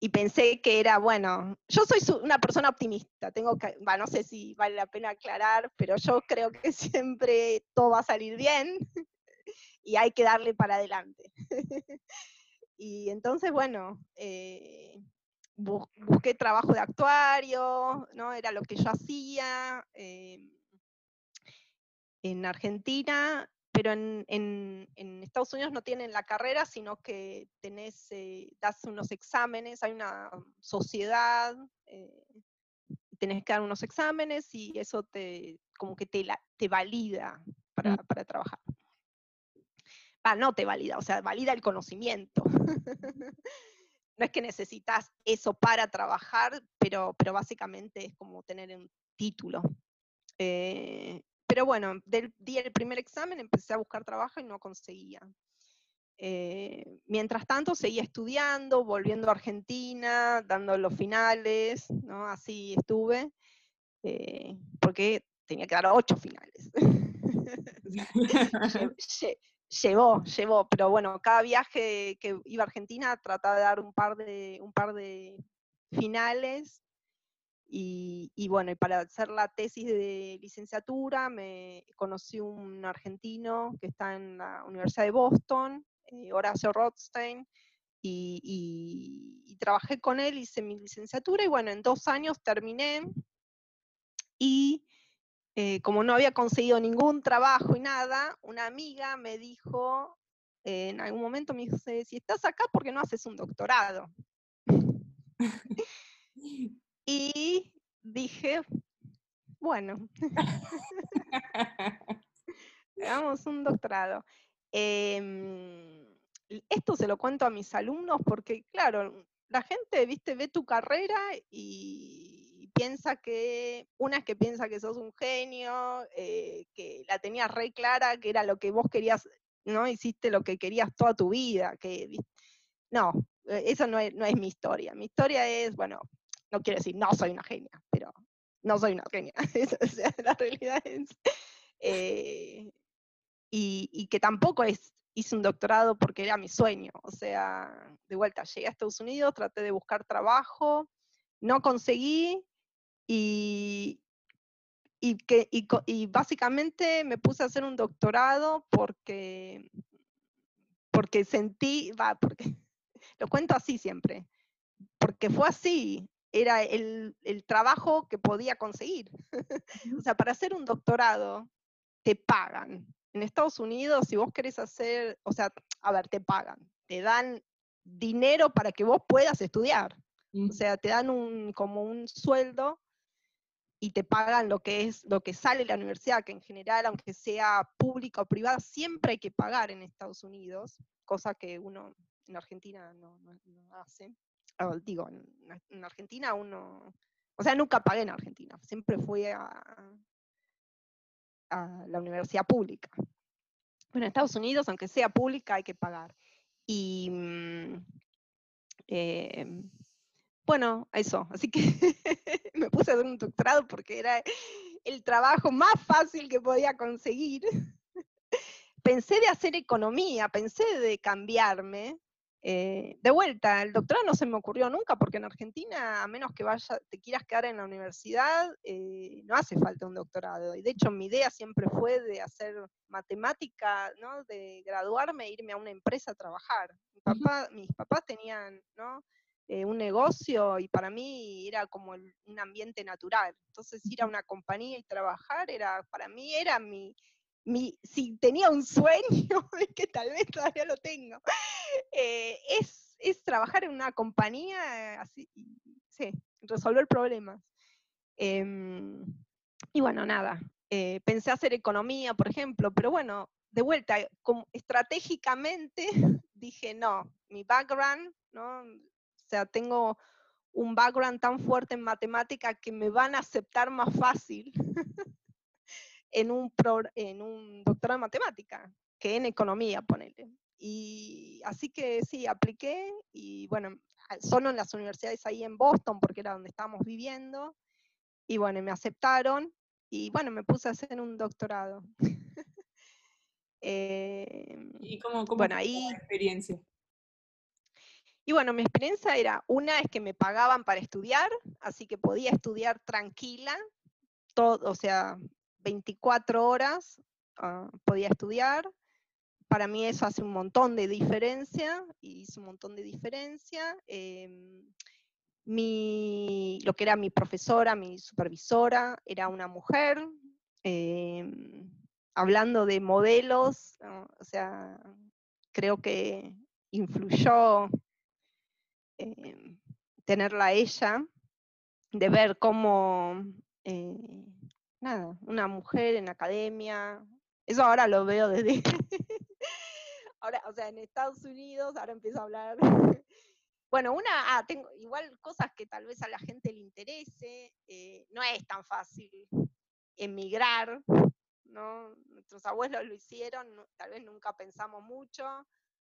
y pensé que era, bueno, yo soy una persona optimista, tengo no sé si vale la pena aclarar, pero yo creo que siempre todo va a salir bien y hay que darle para adelante. y entonces, bueno, eh, busqué trabajo de actuario, ¿no? Era lo que yo hacía. Eh, en Argentina pero en, Estados Unidos no tienen la carrera, sino que tenés, eh, das unos exámenes, hay una sociedad, eh, tenés que dar unos exámenes y eso te, como que te, te valida para, mm. para trabajar. Ah, no te valida, o sea, valida el conocimiento. no es que necesitas eso para trabajar, pero, pero básicamente es como tener un título. Eh, pero bueno, del, di el primer examen, empecé a buscar trabajo y no conseguía. Eh, mientras tanto seguía estudiando, volviendo a Argentina, dando los finales, ¿no? Así estuve, eh, porque tenía que dar ocho finales. llevó, llevó, pero bueno, cada viaje que iba a Argentina trataba de dar un par de, un par de finales y, bueno, y para hacer la tesis de licenciatura me conocí un argentino que está en la Universidad de Boston, eh, Horacio Rothstein, y, trabajé con él, hice mi licenciatura y bueno, en dos años terminé y eh, como no había conseguido ningún trabajo y nada, una amiga me dijo, eh, en algún momento me dice, si estás acá, ¿por qué no haces un doctorado? y dije, bueno, hagamos un doctorado. Em, esto se lo cuento a mis alumnos porque, claro, la gente, viste, ve tu carrera y piensa que, una es que piensa que sos un genio, eh, que la tenías re clara, que era lo que vos querías, ¿no? Hiciste lo que querías toda tu vida, que no, eh, eso no es, no es mi historia. Mi historia es, bueno, no quiero decir no soy una genia, pero no soy una genia. o sea, la realidad es. Eh, y, y, que tampoco hice un doctorado porque era mi sueño. O sea, de vuelta, llegué a Estados Unidos, traté de buscar trabajo, no conseguí, y, y, que, y, básicamente me puse a hacer un doctorado porque, porque sentí, va, porque lo cuento así siempre, porque fue así, era el, el trabajo que podía conseguir. o sea, para hacer un doctorado te pagan. En Estados Unidos, si vos querés hacer, o sea, a ver, te pagan, te dan dinero para que vos puedas estudiar. O sea, te dan un, como un sueldo y te pagan lo que es lo que sale de la universidad, que en general, aunque sea pública o privada, siempre hay que pagar en Estados Unidos, cosa que uno en Argentina no, hace. Digo, en, Argentina uno, o sea, nunca pagué en Argentina, siempre fui a, la universidad pública. Bueno, en Estados Unidos, aunque sea pública, hay que pagar. Y mm, eh, bueno, eso, así que me puse a hacer un doctorado porque era el trabajo más fácil que podía conseguir. pensé de hacer economía, pensé de cambiarme. Eh, de vuelta, el doctorado no se me ocurrió nunca porque en Argentina, a menos que vaya, te quieras quedar en la universidad, eh, no hace falta un doctorado. Y de hecho mi idea siempre fue de hacer matemática, ¿no? de graduarme e irme a una empresa a trabajar. mis papás tenían, ¿no? Eh, un negocio y para mí era como un ambiente natural. Entonces ir a una compañía y trabajar era, para mí era mi, mi si tenía un sueño, que tal vez todavía lo tengo, eh, es, es, trabajar en una compañía así, sí, resolver problemas. Em, y bueno, nada, eh, pensé hacer economía, por ejemplo, pero bueno, de vuelta, estratégicamente dije, no, mi background, ¿no? sea, tengo un background tan fuerte en matemática que me van a aceptar más fácil en, un en un doctorado en matemática que en economía, ponele. Y así que sí, apliqué y bueno, solo en las universidades ahí en Boston, porque era donde estábamos viviendo, y bueno, me aceptaron y bueno, me puse a hacer un doctorado. ¿Y cómo, cómo bueno, ahí, la experiencia? Y bueno, mi experiencia era, una es que me pagaban para estudiar, así que podía estudiar tranquila, todo, o sea, 24 horas ah, podía estudiar. Para mí eso hace un montón de diferencia, y hizo un montón de diferencia. Em, lo que era mi profesora, mi supervisora, era una mujer. Em, hablando de modelos, o sea, creo que influyó eh, tenerla ella, de ver cómo, eh, nada, una mujer en academia, eso ahora lo veo desde, ahora, o sea, en Estados Unidos, ahora empiezo a hablar bueno, una, ah, tengo igual cosas que tal vez a la gente le interese, eh, no es tan fácil emigrar, ¿no? Nuestros abuelos lo hicieron, tal vez nunca pensamos mucho,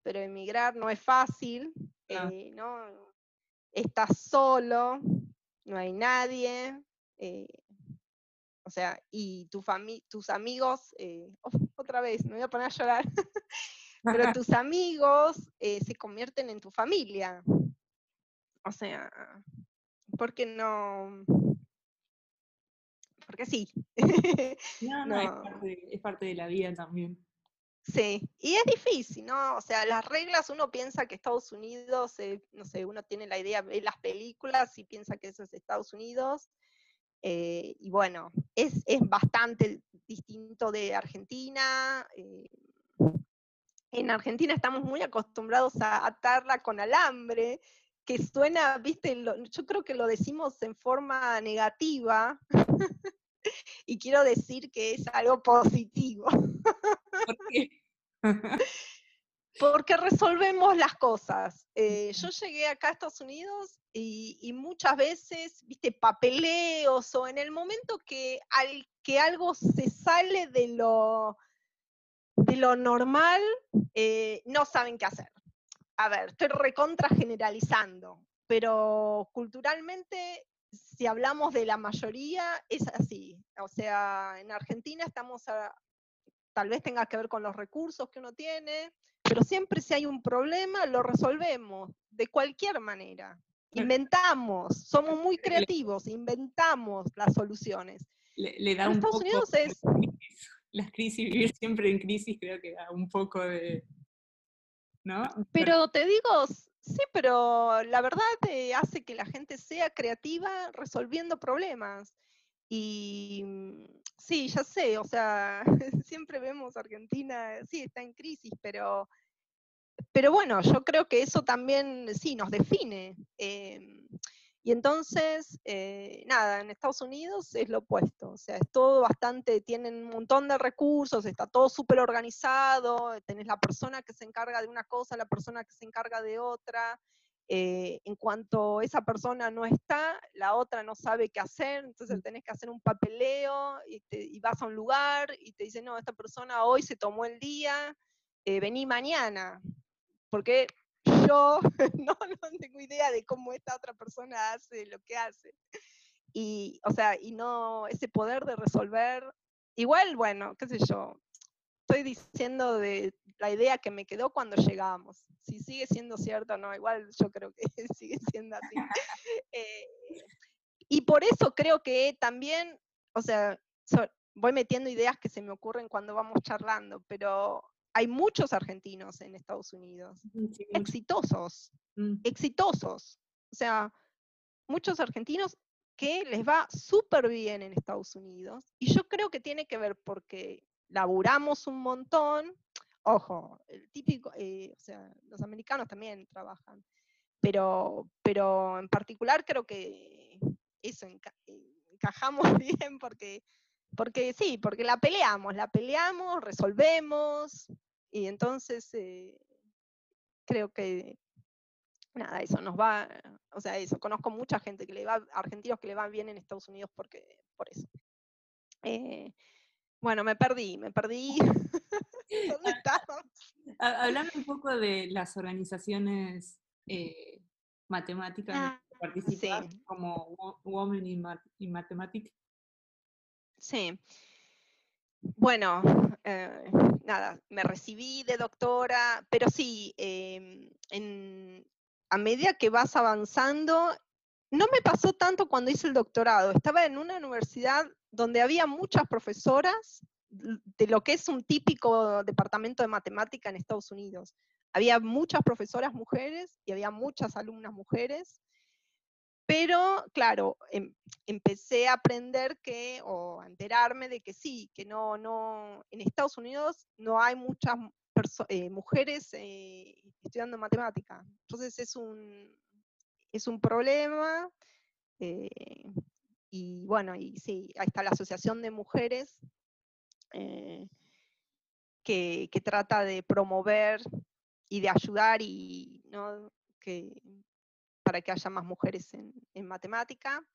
pero emigrar no es fácil, eh, ¿no? Estás solo, no hay nadie, eh, o sea, y tu tus amigos, eh, otra vez, me voy a poner a llorar, pero tus amigos se convierten en tu familia. O sea, porque no, porque sí. No, no, Es, parte de, la vida también. Sí, y es difícil, ¿no? O sea, las reglas, uno piensa que Estados Unidos, eh, no sé, uno tiene la idea, ve las películas y piensa que eso es Estados Unidos. Eh, y bueno, es, bastante distinto de Argentina. Eh, en Argentina estamos muy acostumbrados a atarla con alambre, que suena, viste, yo creo que lo decimos en forma negativa, y quiero decir que es algo positivo. ¿Por qué? Porque resolvemos las cosas. Eh, yo llegué acá a Estados Unidos y, muchas veces, viste, papeleos o en el momento que, al, que algo se sale de lo, de lo normal, eh, no saben qué hacer a ver, estoy recontra generalizando, pero culturalmente, si hablamos de la mayoría, es así. O sea, en Argentina estamos tal vez tenga que ver con los recursos que uno tiene, pero siempre si hay un problema, lo resolvemos de cualquier manera. Inventamos, somos muy creativos, inventamos las soluciones. Le, da un Estados Unidos es... Las crisis, vivir siempre en crisis creo que da un poco de, pero te digo, sí, pero la verdad hace que la gente sea creativa resolviendo problemas. Y mm, sí, ya sé, o sea, siempre vemos Argentina, sí, está en crisis, pero, pero bueno, yo creo que eso también sí nos define. Em, y entonces, eh, nada, en Estados Unidos es lo opuesto, o sea, es todo bastante, tienen un montón de recursos, está todo súper organizado, tenés la persona que se encarga de una cosa, la persona que se encarga de otra, eh, en cuanto esa persona no está, la otra no sabe qué hacer, entonces tenés que hacer un papeleo y, y vas a un lugar y te dicen, no, esta persona hoy se tomó el día, eh, vení mañana, porque yo no, tengo idea de cómo esta otra persona hace lo que hace. Y, o sea, y no, ese poder de resolver, igual, bueno, qué sé yo, estoy diciendo de la idea que me quedó cuando llegamos. Si sigue siendo cierto no, igual yo creo que sigue siendo así. Eh, y por eso creo que también, o sea, voy metiendo ideas que se me ocurren cuando vamos charlando, pero hay muchos argentinos en Estados Unidos, exitosos, mm. exitosos. O sea, muchos argentinos que les va súper bien en Estados Unidos. Y yo creo que tiene que ver porque laburamos un montón. Ojo, el típico, eh, o sea, los americanos también trabajan. Pero, pero en particular creo que eso encajamos bien porque, porque sí, porque la peleamos, la peleamos, resolvemos, y entonces eh, creo que, nada, eso nos va, o sea, eso, conozco mucha gente que le va, argentinos que le van bien en Estados Unidos porque, por eso. Eh, bueno, me perdí, me perdí. ¿Dónde Hablando un poco de las organizaciones eh, matemáticas ah, que participan, como Women in, in Mathematics. Sí. Bueno, eh, nada, me recibí de doctora, pero sí, em, a medida que vas avanzando, no me pasó tanto cuando hice el doctorado. Estaba en una universidad donde había muchas profesoras de lo que es un típico departamento de matemática en Estados Unidos. Había muchas profesoras mujeres y había muchas alumnas mujeres. Pero, claro, em, empecé a aprender que, o a enterarme de que sí, que no, no, en Estados Unidos no hay muchas eh, mujeres eh, estudiando matemática. Entonces es un, es un problema. Eh, y bueno, y sí, ahí está la Asociación de Mujeres que, que, trata de promover y de ayudar y ¿no? que para que haya más mujeres en, matemática.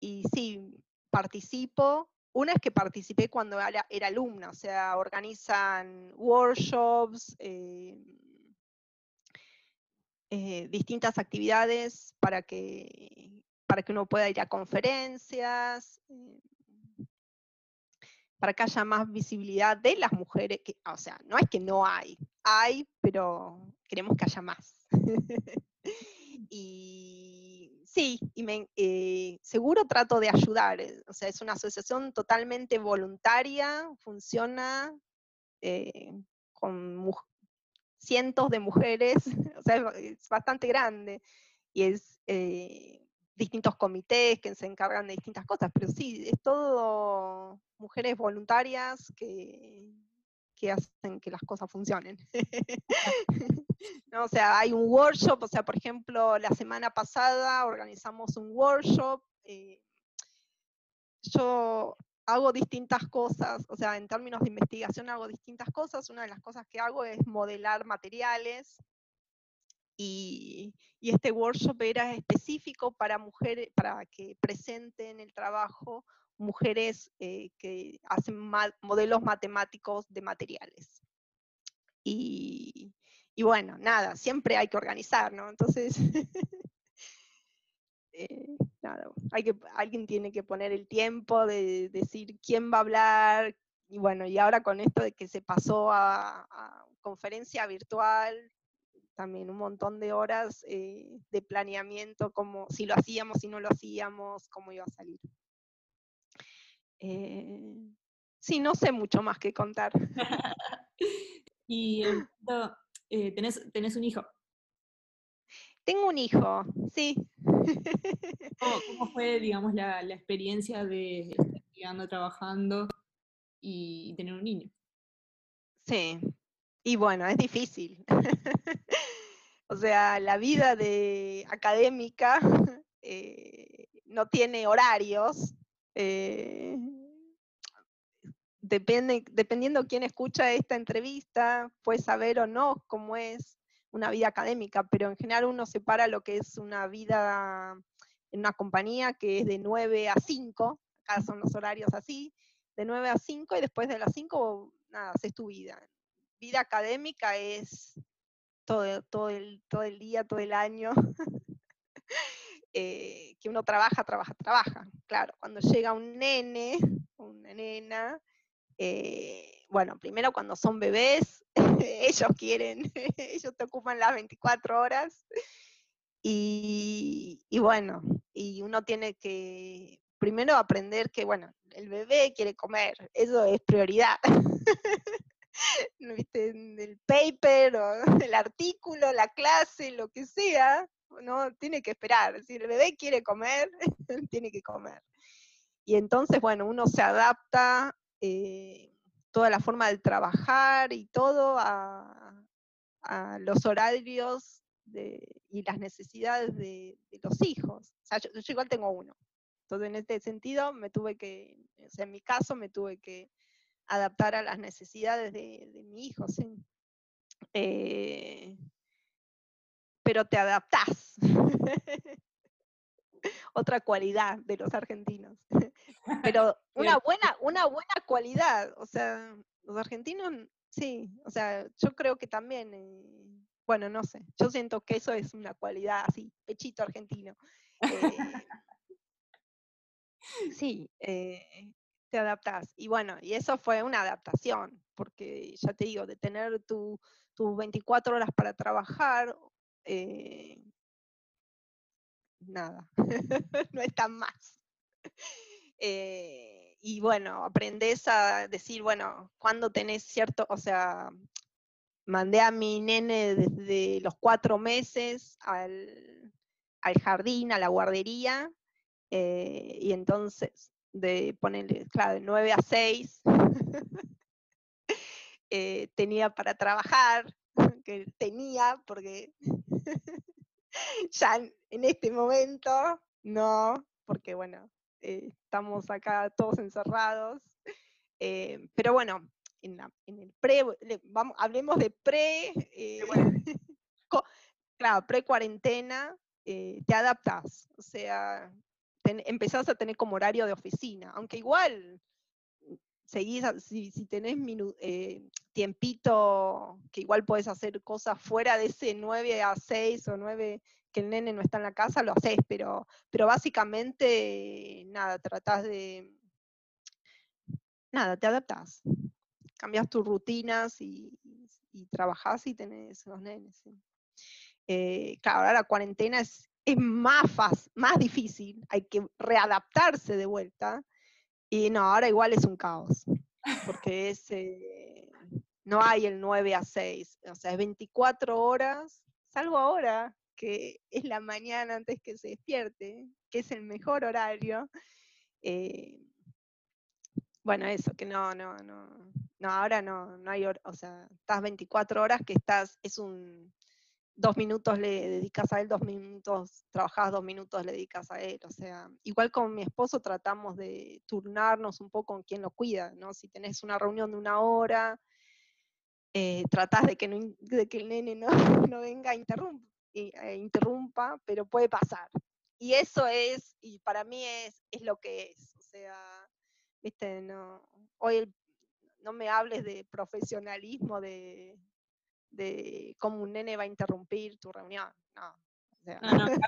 Y sí, participo. Una es que participé cuando era, alumna, o sea, organizan workshops, eh, eh, distintas actividades para que, para que uno pueda ir a conferencias, eh, para que haya más visibilidad de las mujeres, que, o sea, no es que no hay, hay, pero queremos que haya más. y sí, y me, eh, seguro trato de ayudar, eh, o sea, es una asociación totalmente voluntaria, funciona eh, con cientos de mujeres, o sea, es bastante grande, y es distintos comités que se encargan de distintas cosas, pero sí, es todo mujeres voluntarias que, que hacen que las cosas funcionen. no, o sea, hay un workshop, o sea, por ejemplo, la semana pasada organizamos un workshop. Eh, yo hago distintas cosas, o sea, en términos de investigación hago distintas cosas. Una de las cosas que hago es modelar materiales y, este workshop era específico para mujeres, para que presenten el trabajo mujeres eh, que hacen modelos matemáticos de materiales. Y, bueno, nada, siempre hay que organizar, ¿no? Entonces, eh, nada, hay que, alguien tiene que poner el tiempo de decir quién va a hablar, y bueno, y ahora con esto de que se pasó a conferencia virtual, también un montón de horas eh, de planeamiento, como si lo hacíamos, si no lo hacíamos, cómo iba a salir. Eh, sí, no sé mucho más que contar. y eh, ¿tenés, un hijo. Tengo un hijo, sí. ¿Cómo, fue, digamos, la, la, experiencia de estar estudiando, trabajando y tener un niño? Sí, y bueno, es difícil. o sea, la vida de académica eh, no tiene horarios. Eh, depende, dependiendo quién escucha esta entrevista, puede saber o no cómo es una vida académica, pero en general uno separa lo que es una vida en una compañía que es de 9 a 5, acá son los horarios así, de 9 a 5 y después de las 5, nada, haces tu vida vida académica es todo, el, todo el día, todo el año. Eh, que uno trabaja, trabaja, trabaja. Claro, cuando llega un nene, una nena, eh, bueno, primero cuando son bebés, ellos quieren, ellos te ocupan las 24 horas. Y, bueno, y uno tiene que primero aprender que, bueno, el bebé quiere comer, eso es prioridad. ¿viste? el paper o el artículo, la clase, lo que sea, ¿no? Tiene que esperar. Si el bebé quiere comer, tiene que comer. Y entonces, bueno, uno se adapta eh, toda la forma de trabajar y todo a, los horarios y las necesidades de, los hijos. O sea, yo, igual tengo uno. Entonces, en este sentido, me tuve que, o sea, en mi caso, me tuve que adaptar a las necesidades de, mi hijo, ¿sí? Eh, pero te adaptás. Otra cualidad de los argentinos. pero una buena, una buena cualidad, o sea, los argentinos, sí, o sea, yo creo que también, eh, bueno, no sé, yo siento que eso es una cualidad así, pechito argentino. Eh, sí, te adaptas. Y bueno, y eso fue una adaptación, porque ya te digo, de tener tus 24 horas para trabajar, eh, nada, no tan más. Eh, y bueno, aprendes a decir, bueno, cuando tenés cierto, o sea, mandé a mi nene desde los cuatro meses al, jardín, a la guardería, eh, y entonces de ponerle, claro, de 9 a 6, eh, tenía para trabajar, que tenía, porque ya en este momento no, porque bueno, eh, estamos acá todos encerrados. Eh, pero bueno, en, el pre, vamos, hablemos de pre, claro, pre-cuarentena, eh, te adaptas, o sea, empezás a tener como horario de oficina, aunque igual seguís, si, si tenés eh, tiempito, que igual podés hacer cosas fuera de ese 9 a 6 o 9 que el nene no está en la casa, lo haces, pero, pero básicamente, nada, tratás de, nada, te adaptás, cambias tus rutinas y, y trabajás y tenés los nenes. Eh, claro, ahora la cuarentena es, es más, fácil, más difícil, hay que readaptarse de vuelta, y no, ahora igual es un caos, porque es, eh, no hay el 9 a 6, o sea, es 24 horas, salvo ahora, que es la mañana antes que se despierte, que es el mejor horario. Eh, bueno, eso, que no, no, no, no, ahora no, no hay, o sea, estás 24 horas que estás, es un, dos minutos le dedicas a él, dos minutos trabajas, dos minutos le dedicas a él. O sea, igual con mi esposo tratamos de turnarnos un poco con quien lo cuida, ¿no? Si tenés una reunión de una hora, eh, tratás de que, no, de que el nene no, no venga interrumpa, e interrumpa, pero puede pasar. Y eso es, y para mí es, es lo que es. O sea, viste, no, hoy no me hables de profesionalismo, de, de cómo un nene va a interrumpir tu reunión. No. no, no,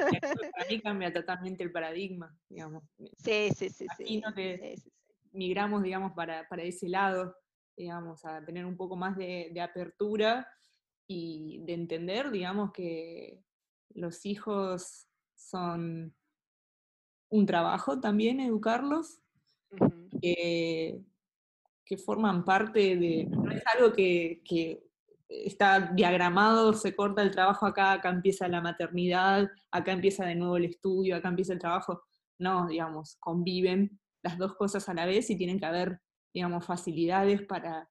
para mí cambia totalmente el paradigma, digamos. Sí, sí, sí. sí, migramos, digamos, para, para, ese lado, digamos, a tener un poco más de, de, apertura y de entender, digamos, que los hijos son un trabajo también, educarlos, que, que, forman parte de, no es algo que, que está diagramado, se corta el trabajo acá, acá empieza la maternidad, acá empieza de nuevo el estudio, acá empieza el trabajo. No, digamos, conviven las dos cosas a la vez y tienen que haber, digamos, facilidades para,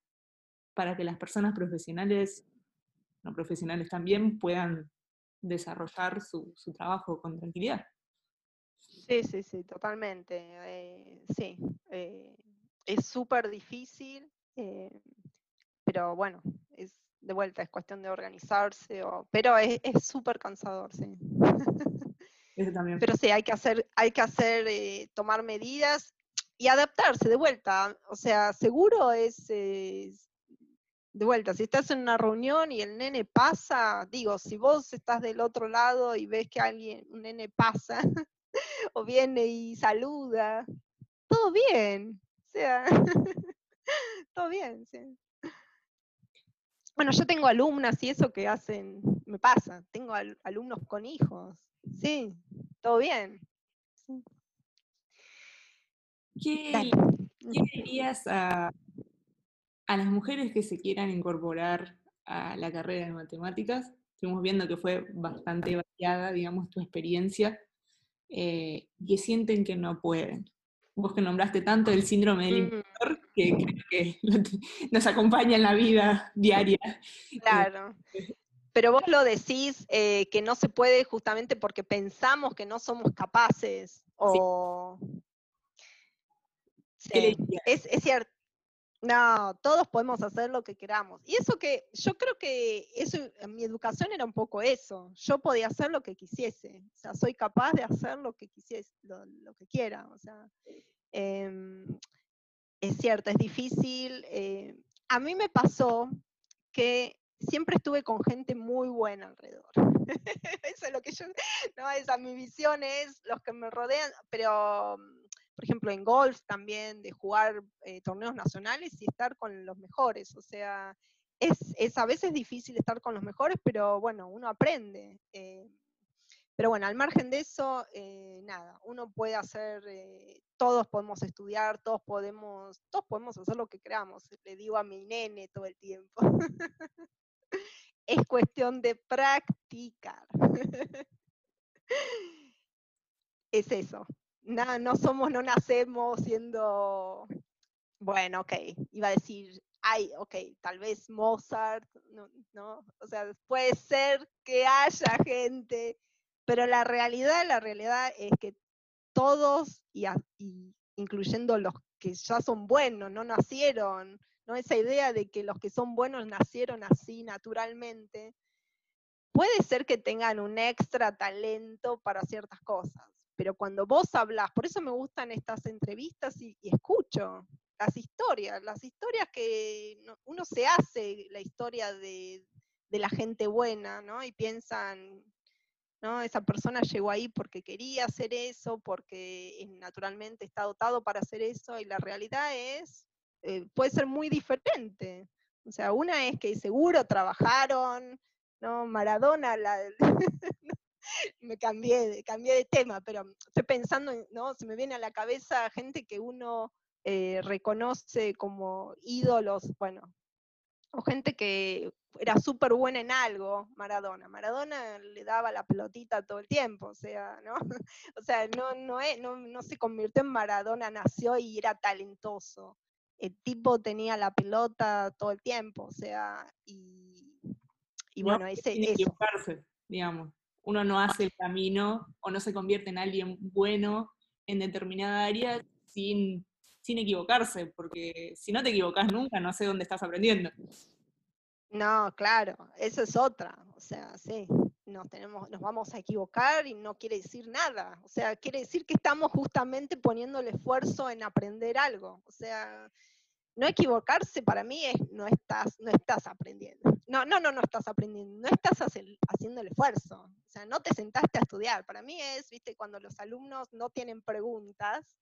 para que las personas profesionales, no profesionales también, puedan desarrollar su, trabajo con tranquilidad. Sí, sí, sí, totalmente. Eh, sí, eh, es súper difícil, eh, pero bueno, es, de vuelta, es cuestión de organizarse, o, pero es súper cansador, sí. también. Pero sí, hay que hacer, hay que hacer, eh, tomar medidas y adaptarse de vuelta. O sea, seguro es, de vuelta, si estás en una reunión y el nene pasa, digo, si vos estás del otro lado y ves que alguien, un nene pasa, o viene y saluda, todo bien. O sea, todo bien, sí. Bueno, yo tengo alumnas y eso que hacen, me pasa, tengo alumnos con hijos. Sí, todo bien. ¿Qué, dirías a, las mujeres que se quieran incorporar a la carrera de matemáticas? Estuvimos viendo que fue bastante variada, digamos, tu experiencia, eh, que sienten que no pueden vos que nombraste tanto el síndrome del mm. impostor, que que nos acompaña en la vida diaria. Claro. Pero vos lo decís eh, que no se puede justamente porque pensamos que no somos capaces. O... Sí. Es, es, cierto. No, todos podemos hacer lo que queramos. Y eso que yo creo que eso, mi educación era un poco eso. Yo podía hacer lo que quisiese. O sea, soy capaz de hacer lo que quisiese, lo, lo que quiera. O sea, Em, es cierto, es difícil. Eh, a mí me pasó que siempre estuve con gente muy buena alrededor. Eso es lo que yo, no, esa mi visión es los que me rodean, pero mm, por ejemplo en golf también, de jugar eh, torneos nacionales y estar con los mejores, o sea, es, a veces difícil estar con los mejores, pero bueno, uno aprende. Eh, pero bueno, al margen de eso, nada, uno puede hacer todos podemos estudiar, todos podemos, todos podemos hacer lo que queramos, le digo a mi nene todo el tiempo. es cuestión de practicar. es eso. No, no somos, no nacemos siendo, bueno, ok, iba a decir, ay, ok, tal vez Mozart, no, no, o sea, puede ser que haya gente, pero la realidad, la realidad es que todos, y, incluyendo los que ya son buenos, no nacieron, ¿no? Esa idea de que los que son buenos nacieron así naturalmente, puede ser que tengan un extra talento para ciertas cosas, pero cuando vos hablas, por eso me gustan estas entrevistas y, escucho las historias, las historias que uno se hace, la historia de, la gente buena, ¿no? Y piensan, ¿no? Esa persona llegó ahí porque quería hacer eso, porque naturalmente está dotado para hacer eso, y la realidad es, eh, puede ser muy diferente. O sea, una es que seguro trabajaron, ¿no? Maradona, la, me cambié, cambié de tema, pero estoy pensando, ¿no? Se me viene a la cabeza gente que uno eh, reconoce como ídolos, bueno, o gente que era súper buena en algo, Maradona. Maradona le daba la pelotita todo el tiempo, o sea, ¿no? O sea, no, no, no, no se convirtió en Maradona, nació y era talentoso. El tipo tenía la pelota todo el tiempo, o sea, y, y bueno, ese... Equivocarse, digamos uno no hace el camino o no se convierte en alguien bueno en determinada área sin, sin equivocarse, porque si no te equivocas nunca, no sé dónde estás aprendiendo. No, claro, eso es otra. O sea, sí, nos, tenemos, nos vamos a equivocar y no quiere decir nada. O sea, quiere decir que estamos justamente poniendo el esfuerzo en aprender algo. O sea, no equivocarse para mí es no estás, no estás aprendiendo. No, no, no, no estás aprendiendo, no estás haciendo el esfuerzo. O sea, no te sentaste a estudiar. Para mí es, viste, cuando los alumnos no tienen preguntas,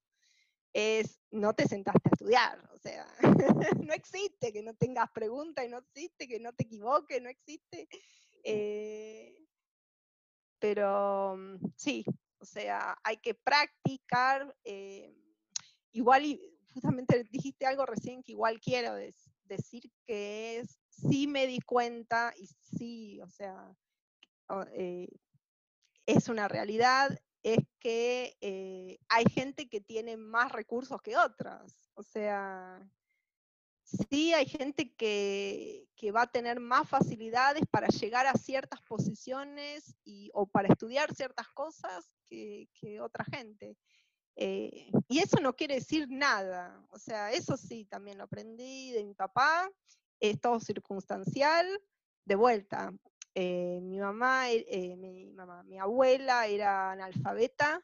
es no te sentaste a estudiar. O sea, no existe que no tengas preguntas y no existe que no te equivoques, no existe. Eh, pero mm, sí, o sea, hay que practicar. Eh, igual justamente dijiste algo recién que igual quiero decir que es, sí me di cuenta y sí, o sea, eh, es una realidad, es que eh, hay gente que tiene más recursos que otras. O sea, sí hay gente que, va a tener más facilidades para llegar a ciertas posiciones y, o para estudiar ciertas cosas que otra gente. Eh, y eso no quiere decir nada, o sea, eso sí, también lo aprendí de mi papá, es todo circunstancial, de vuelta. Eh, mi mamá, eh, mi mamá, mi abuela era analfabeta,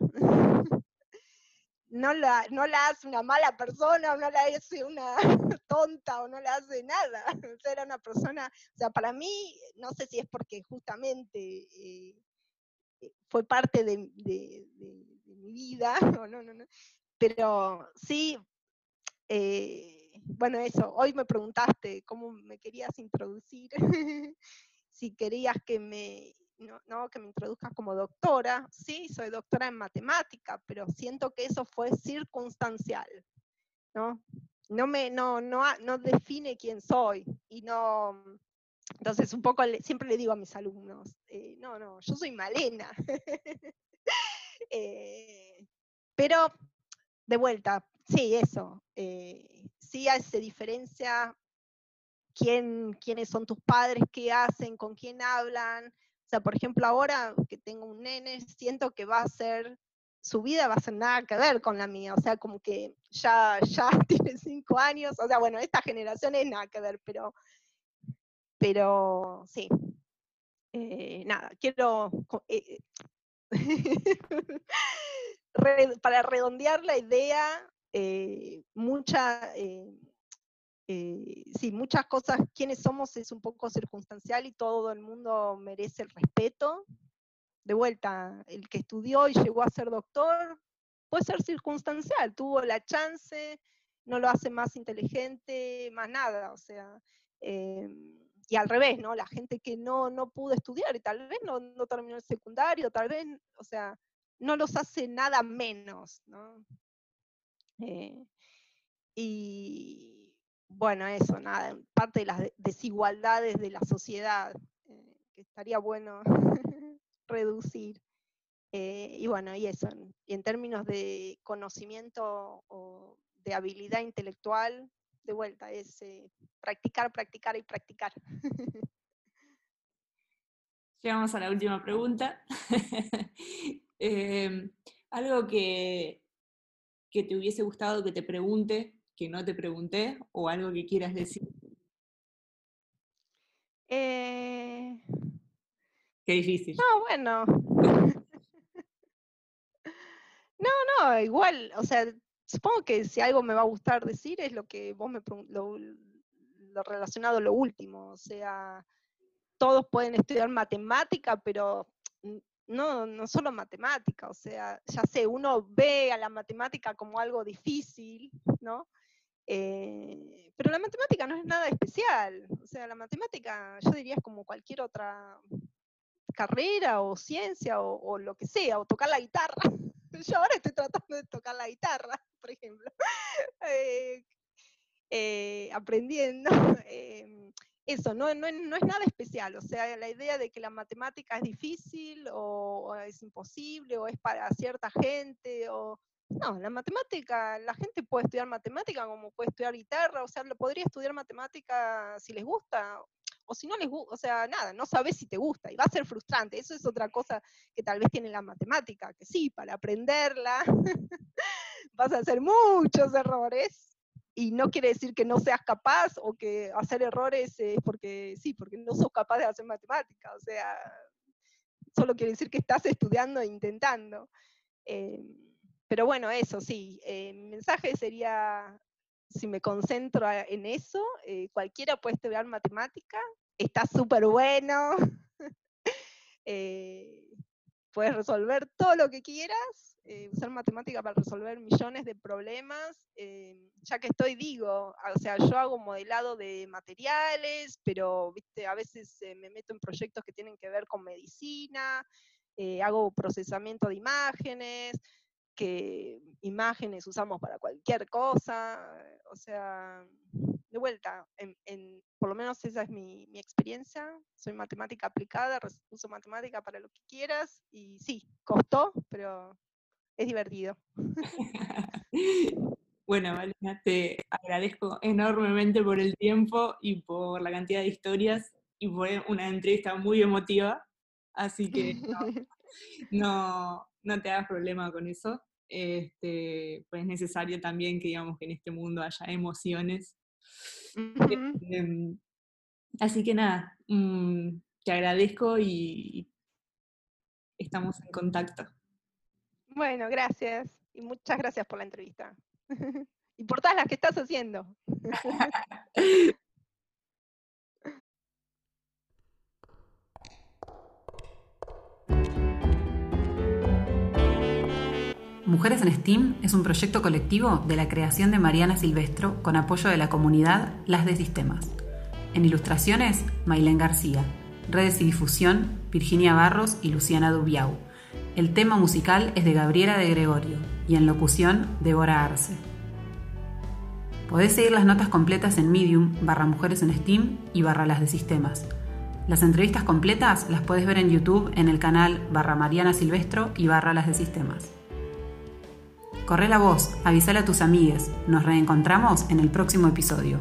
no la, no la hace una mala persona, no la hace una tonta o no la hace nada. O era una persona, o sea, para mí, no sé si es porque justamente fue parte de, mi vida, no, no, no, pero sí, eh, bueno, eso, hoy me preguntaste cómo me querías introducir, si querías que me, que me introduzcas como doctora, sí, soy doctora en matemática, pero siento que eso fue circunstancial, ¿no? No, me, no, no, no define quién soy y no, entonces, un poco siempre le digo a mis alumnos, eh, no, no, yo soy Malena. Eh, pero, de vuelta, sí, eso. Eh, sí se diferencia quién, quiénes son tus padres, qué hacen, con quién hablan. O sea, por ejemplo, ahora que tengo un nene, siento que va a ser, su vida va a ser nada que ver con la mía. O sea, como que ya, ya tiene cinco años. O sea, bueno, esta generación es nada que ver, pero pero sí, eh, nada, quiero, eh, para redondear la idea, eh, mucha, sí, muchas cosas, quiénes somos es un poco circunstancial y todo el mundo merece el respeto. De vuelta, el que estudió y llegó a ser doctor puede ser circunstancial, tuvo la chance, no lo hace más inteligente, más nada, o sea, em, y al revés, ¿no? La gente que no, no pudo estudiar y tal vez no, no terminó el secundario, tal vez, o sea, no los hace nada menos, ¿no? Eh, y bueno, eso, nada, parte de las desigualdades de la sociedad, eh, que estaría bueno reducir. Eh, y bueno, y eso, y en términos de conocimiento o de habilidad intelectual, de vuelta, es eh, practicar, practicar y practicar. Llegamos a la última pregunta. Em, algo que, que te hubiese gustado que te pregunte, que no te pregunté, o algo que quieras decir. Eh, Qué difícil. No, bueno. No, no, igual, o sea, supongo que si algo me va a gustar decir es lo que vos me lo, lo relacionado a lo último, o sea, todos pueden estudiar matemática, pero no, no solo matemática, o sea, ya sé, uno ve a la matemática como algo difícil, ¿no? Eh, pero la matemática no es nada especial, o sea, la matemática yo diría es como cualquier otra carrera o ciencia o, lo que sea, o tocar la guitarra. Yo ahora estoy tratando de tocar la guitarra, por ejemplo, eh, eh, aprendiendo. Em, eso, no, no, no, es nada especial, o sea, la idea de que la matemática es difícil o, es imposible o es para cierta gente, o no, la matemática, la gente puede estudiar matemática como puede estudiar guitarra, o sea, lo podría estudiar matemática si les gusta, o si no les gusta, o sea, nada, no sabes si te gusta y va a ser frustrante. Eso es otra cosa que tal vez tiene la matemática, que sí, para aprenderla vas a hacer muchos errores y no quiere decir que no seas capaz o que hacer errores es porque sí, porque no sos capaz de hacer matemática, o sea, solo quiere decir que estás estudiando e intentando. Eh, pero bueno, eso sí, eh, mi mensaje sería si me concentro en eso, eh, cualquiera puede estudiar matemática, está súper bueno, eh, puedes resolver todo lo que quieras, eh, usar matemática para resolver millones de problemas, ya que estoy, digo, o sea, yo hago modelado de materiales, pero ¿viste? a veces me meto en proyectos que tienen que ver con medicina, hago procesamiento de imágenes, que imágenes usamos para cualquier cosa, o sea, de vuelta, en, por lo menos esa es mi, experiencia, soy matemática aplicada, uso matemática para lo que quieras, y sí, costó, pero es divertido. bueno, Valena, te agradezco enormemente por el tiempo y por la cantidad de historias y por una entrevista muy emotiva, así que no, no te hagas problema con eso. Este, pues es necesario también que digamos que en este mundo haya emociones. Em, así que nada, mm, te agradezco y estamos en contacto. Bueno, gracias. Y muchas gracias por la entrevista. y por todas las que estás haciendo. Mujeres en STEAM es un proyecto colectivo de la creación de Mariana Silvestro con apoyo de la comunidad Las de Sistemas. En ilustraciones, Mailén García. Redes y difusión, Virginia Barros y Luciana Dubiau. El tema musical es de Gabriela de Gregorio y en locución, Débora Arce. Podés seguir las notas completas en Medium, barra Mujeres en STEAM y barra Las de Sistemas. Las entrevistas completas las puedes ver en YouTube en el canal barra Mariana Silvestro y barra Las de Sistemas. Corre la voz, avísale a tus amigues. Nos reencontramos en el próximo episodio.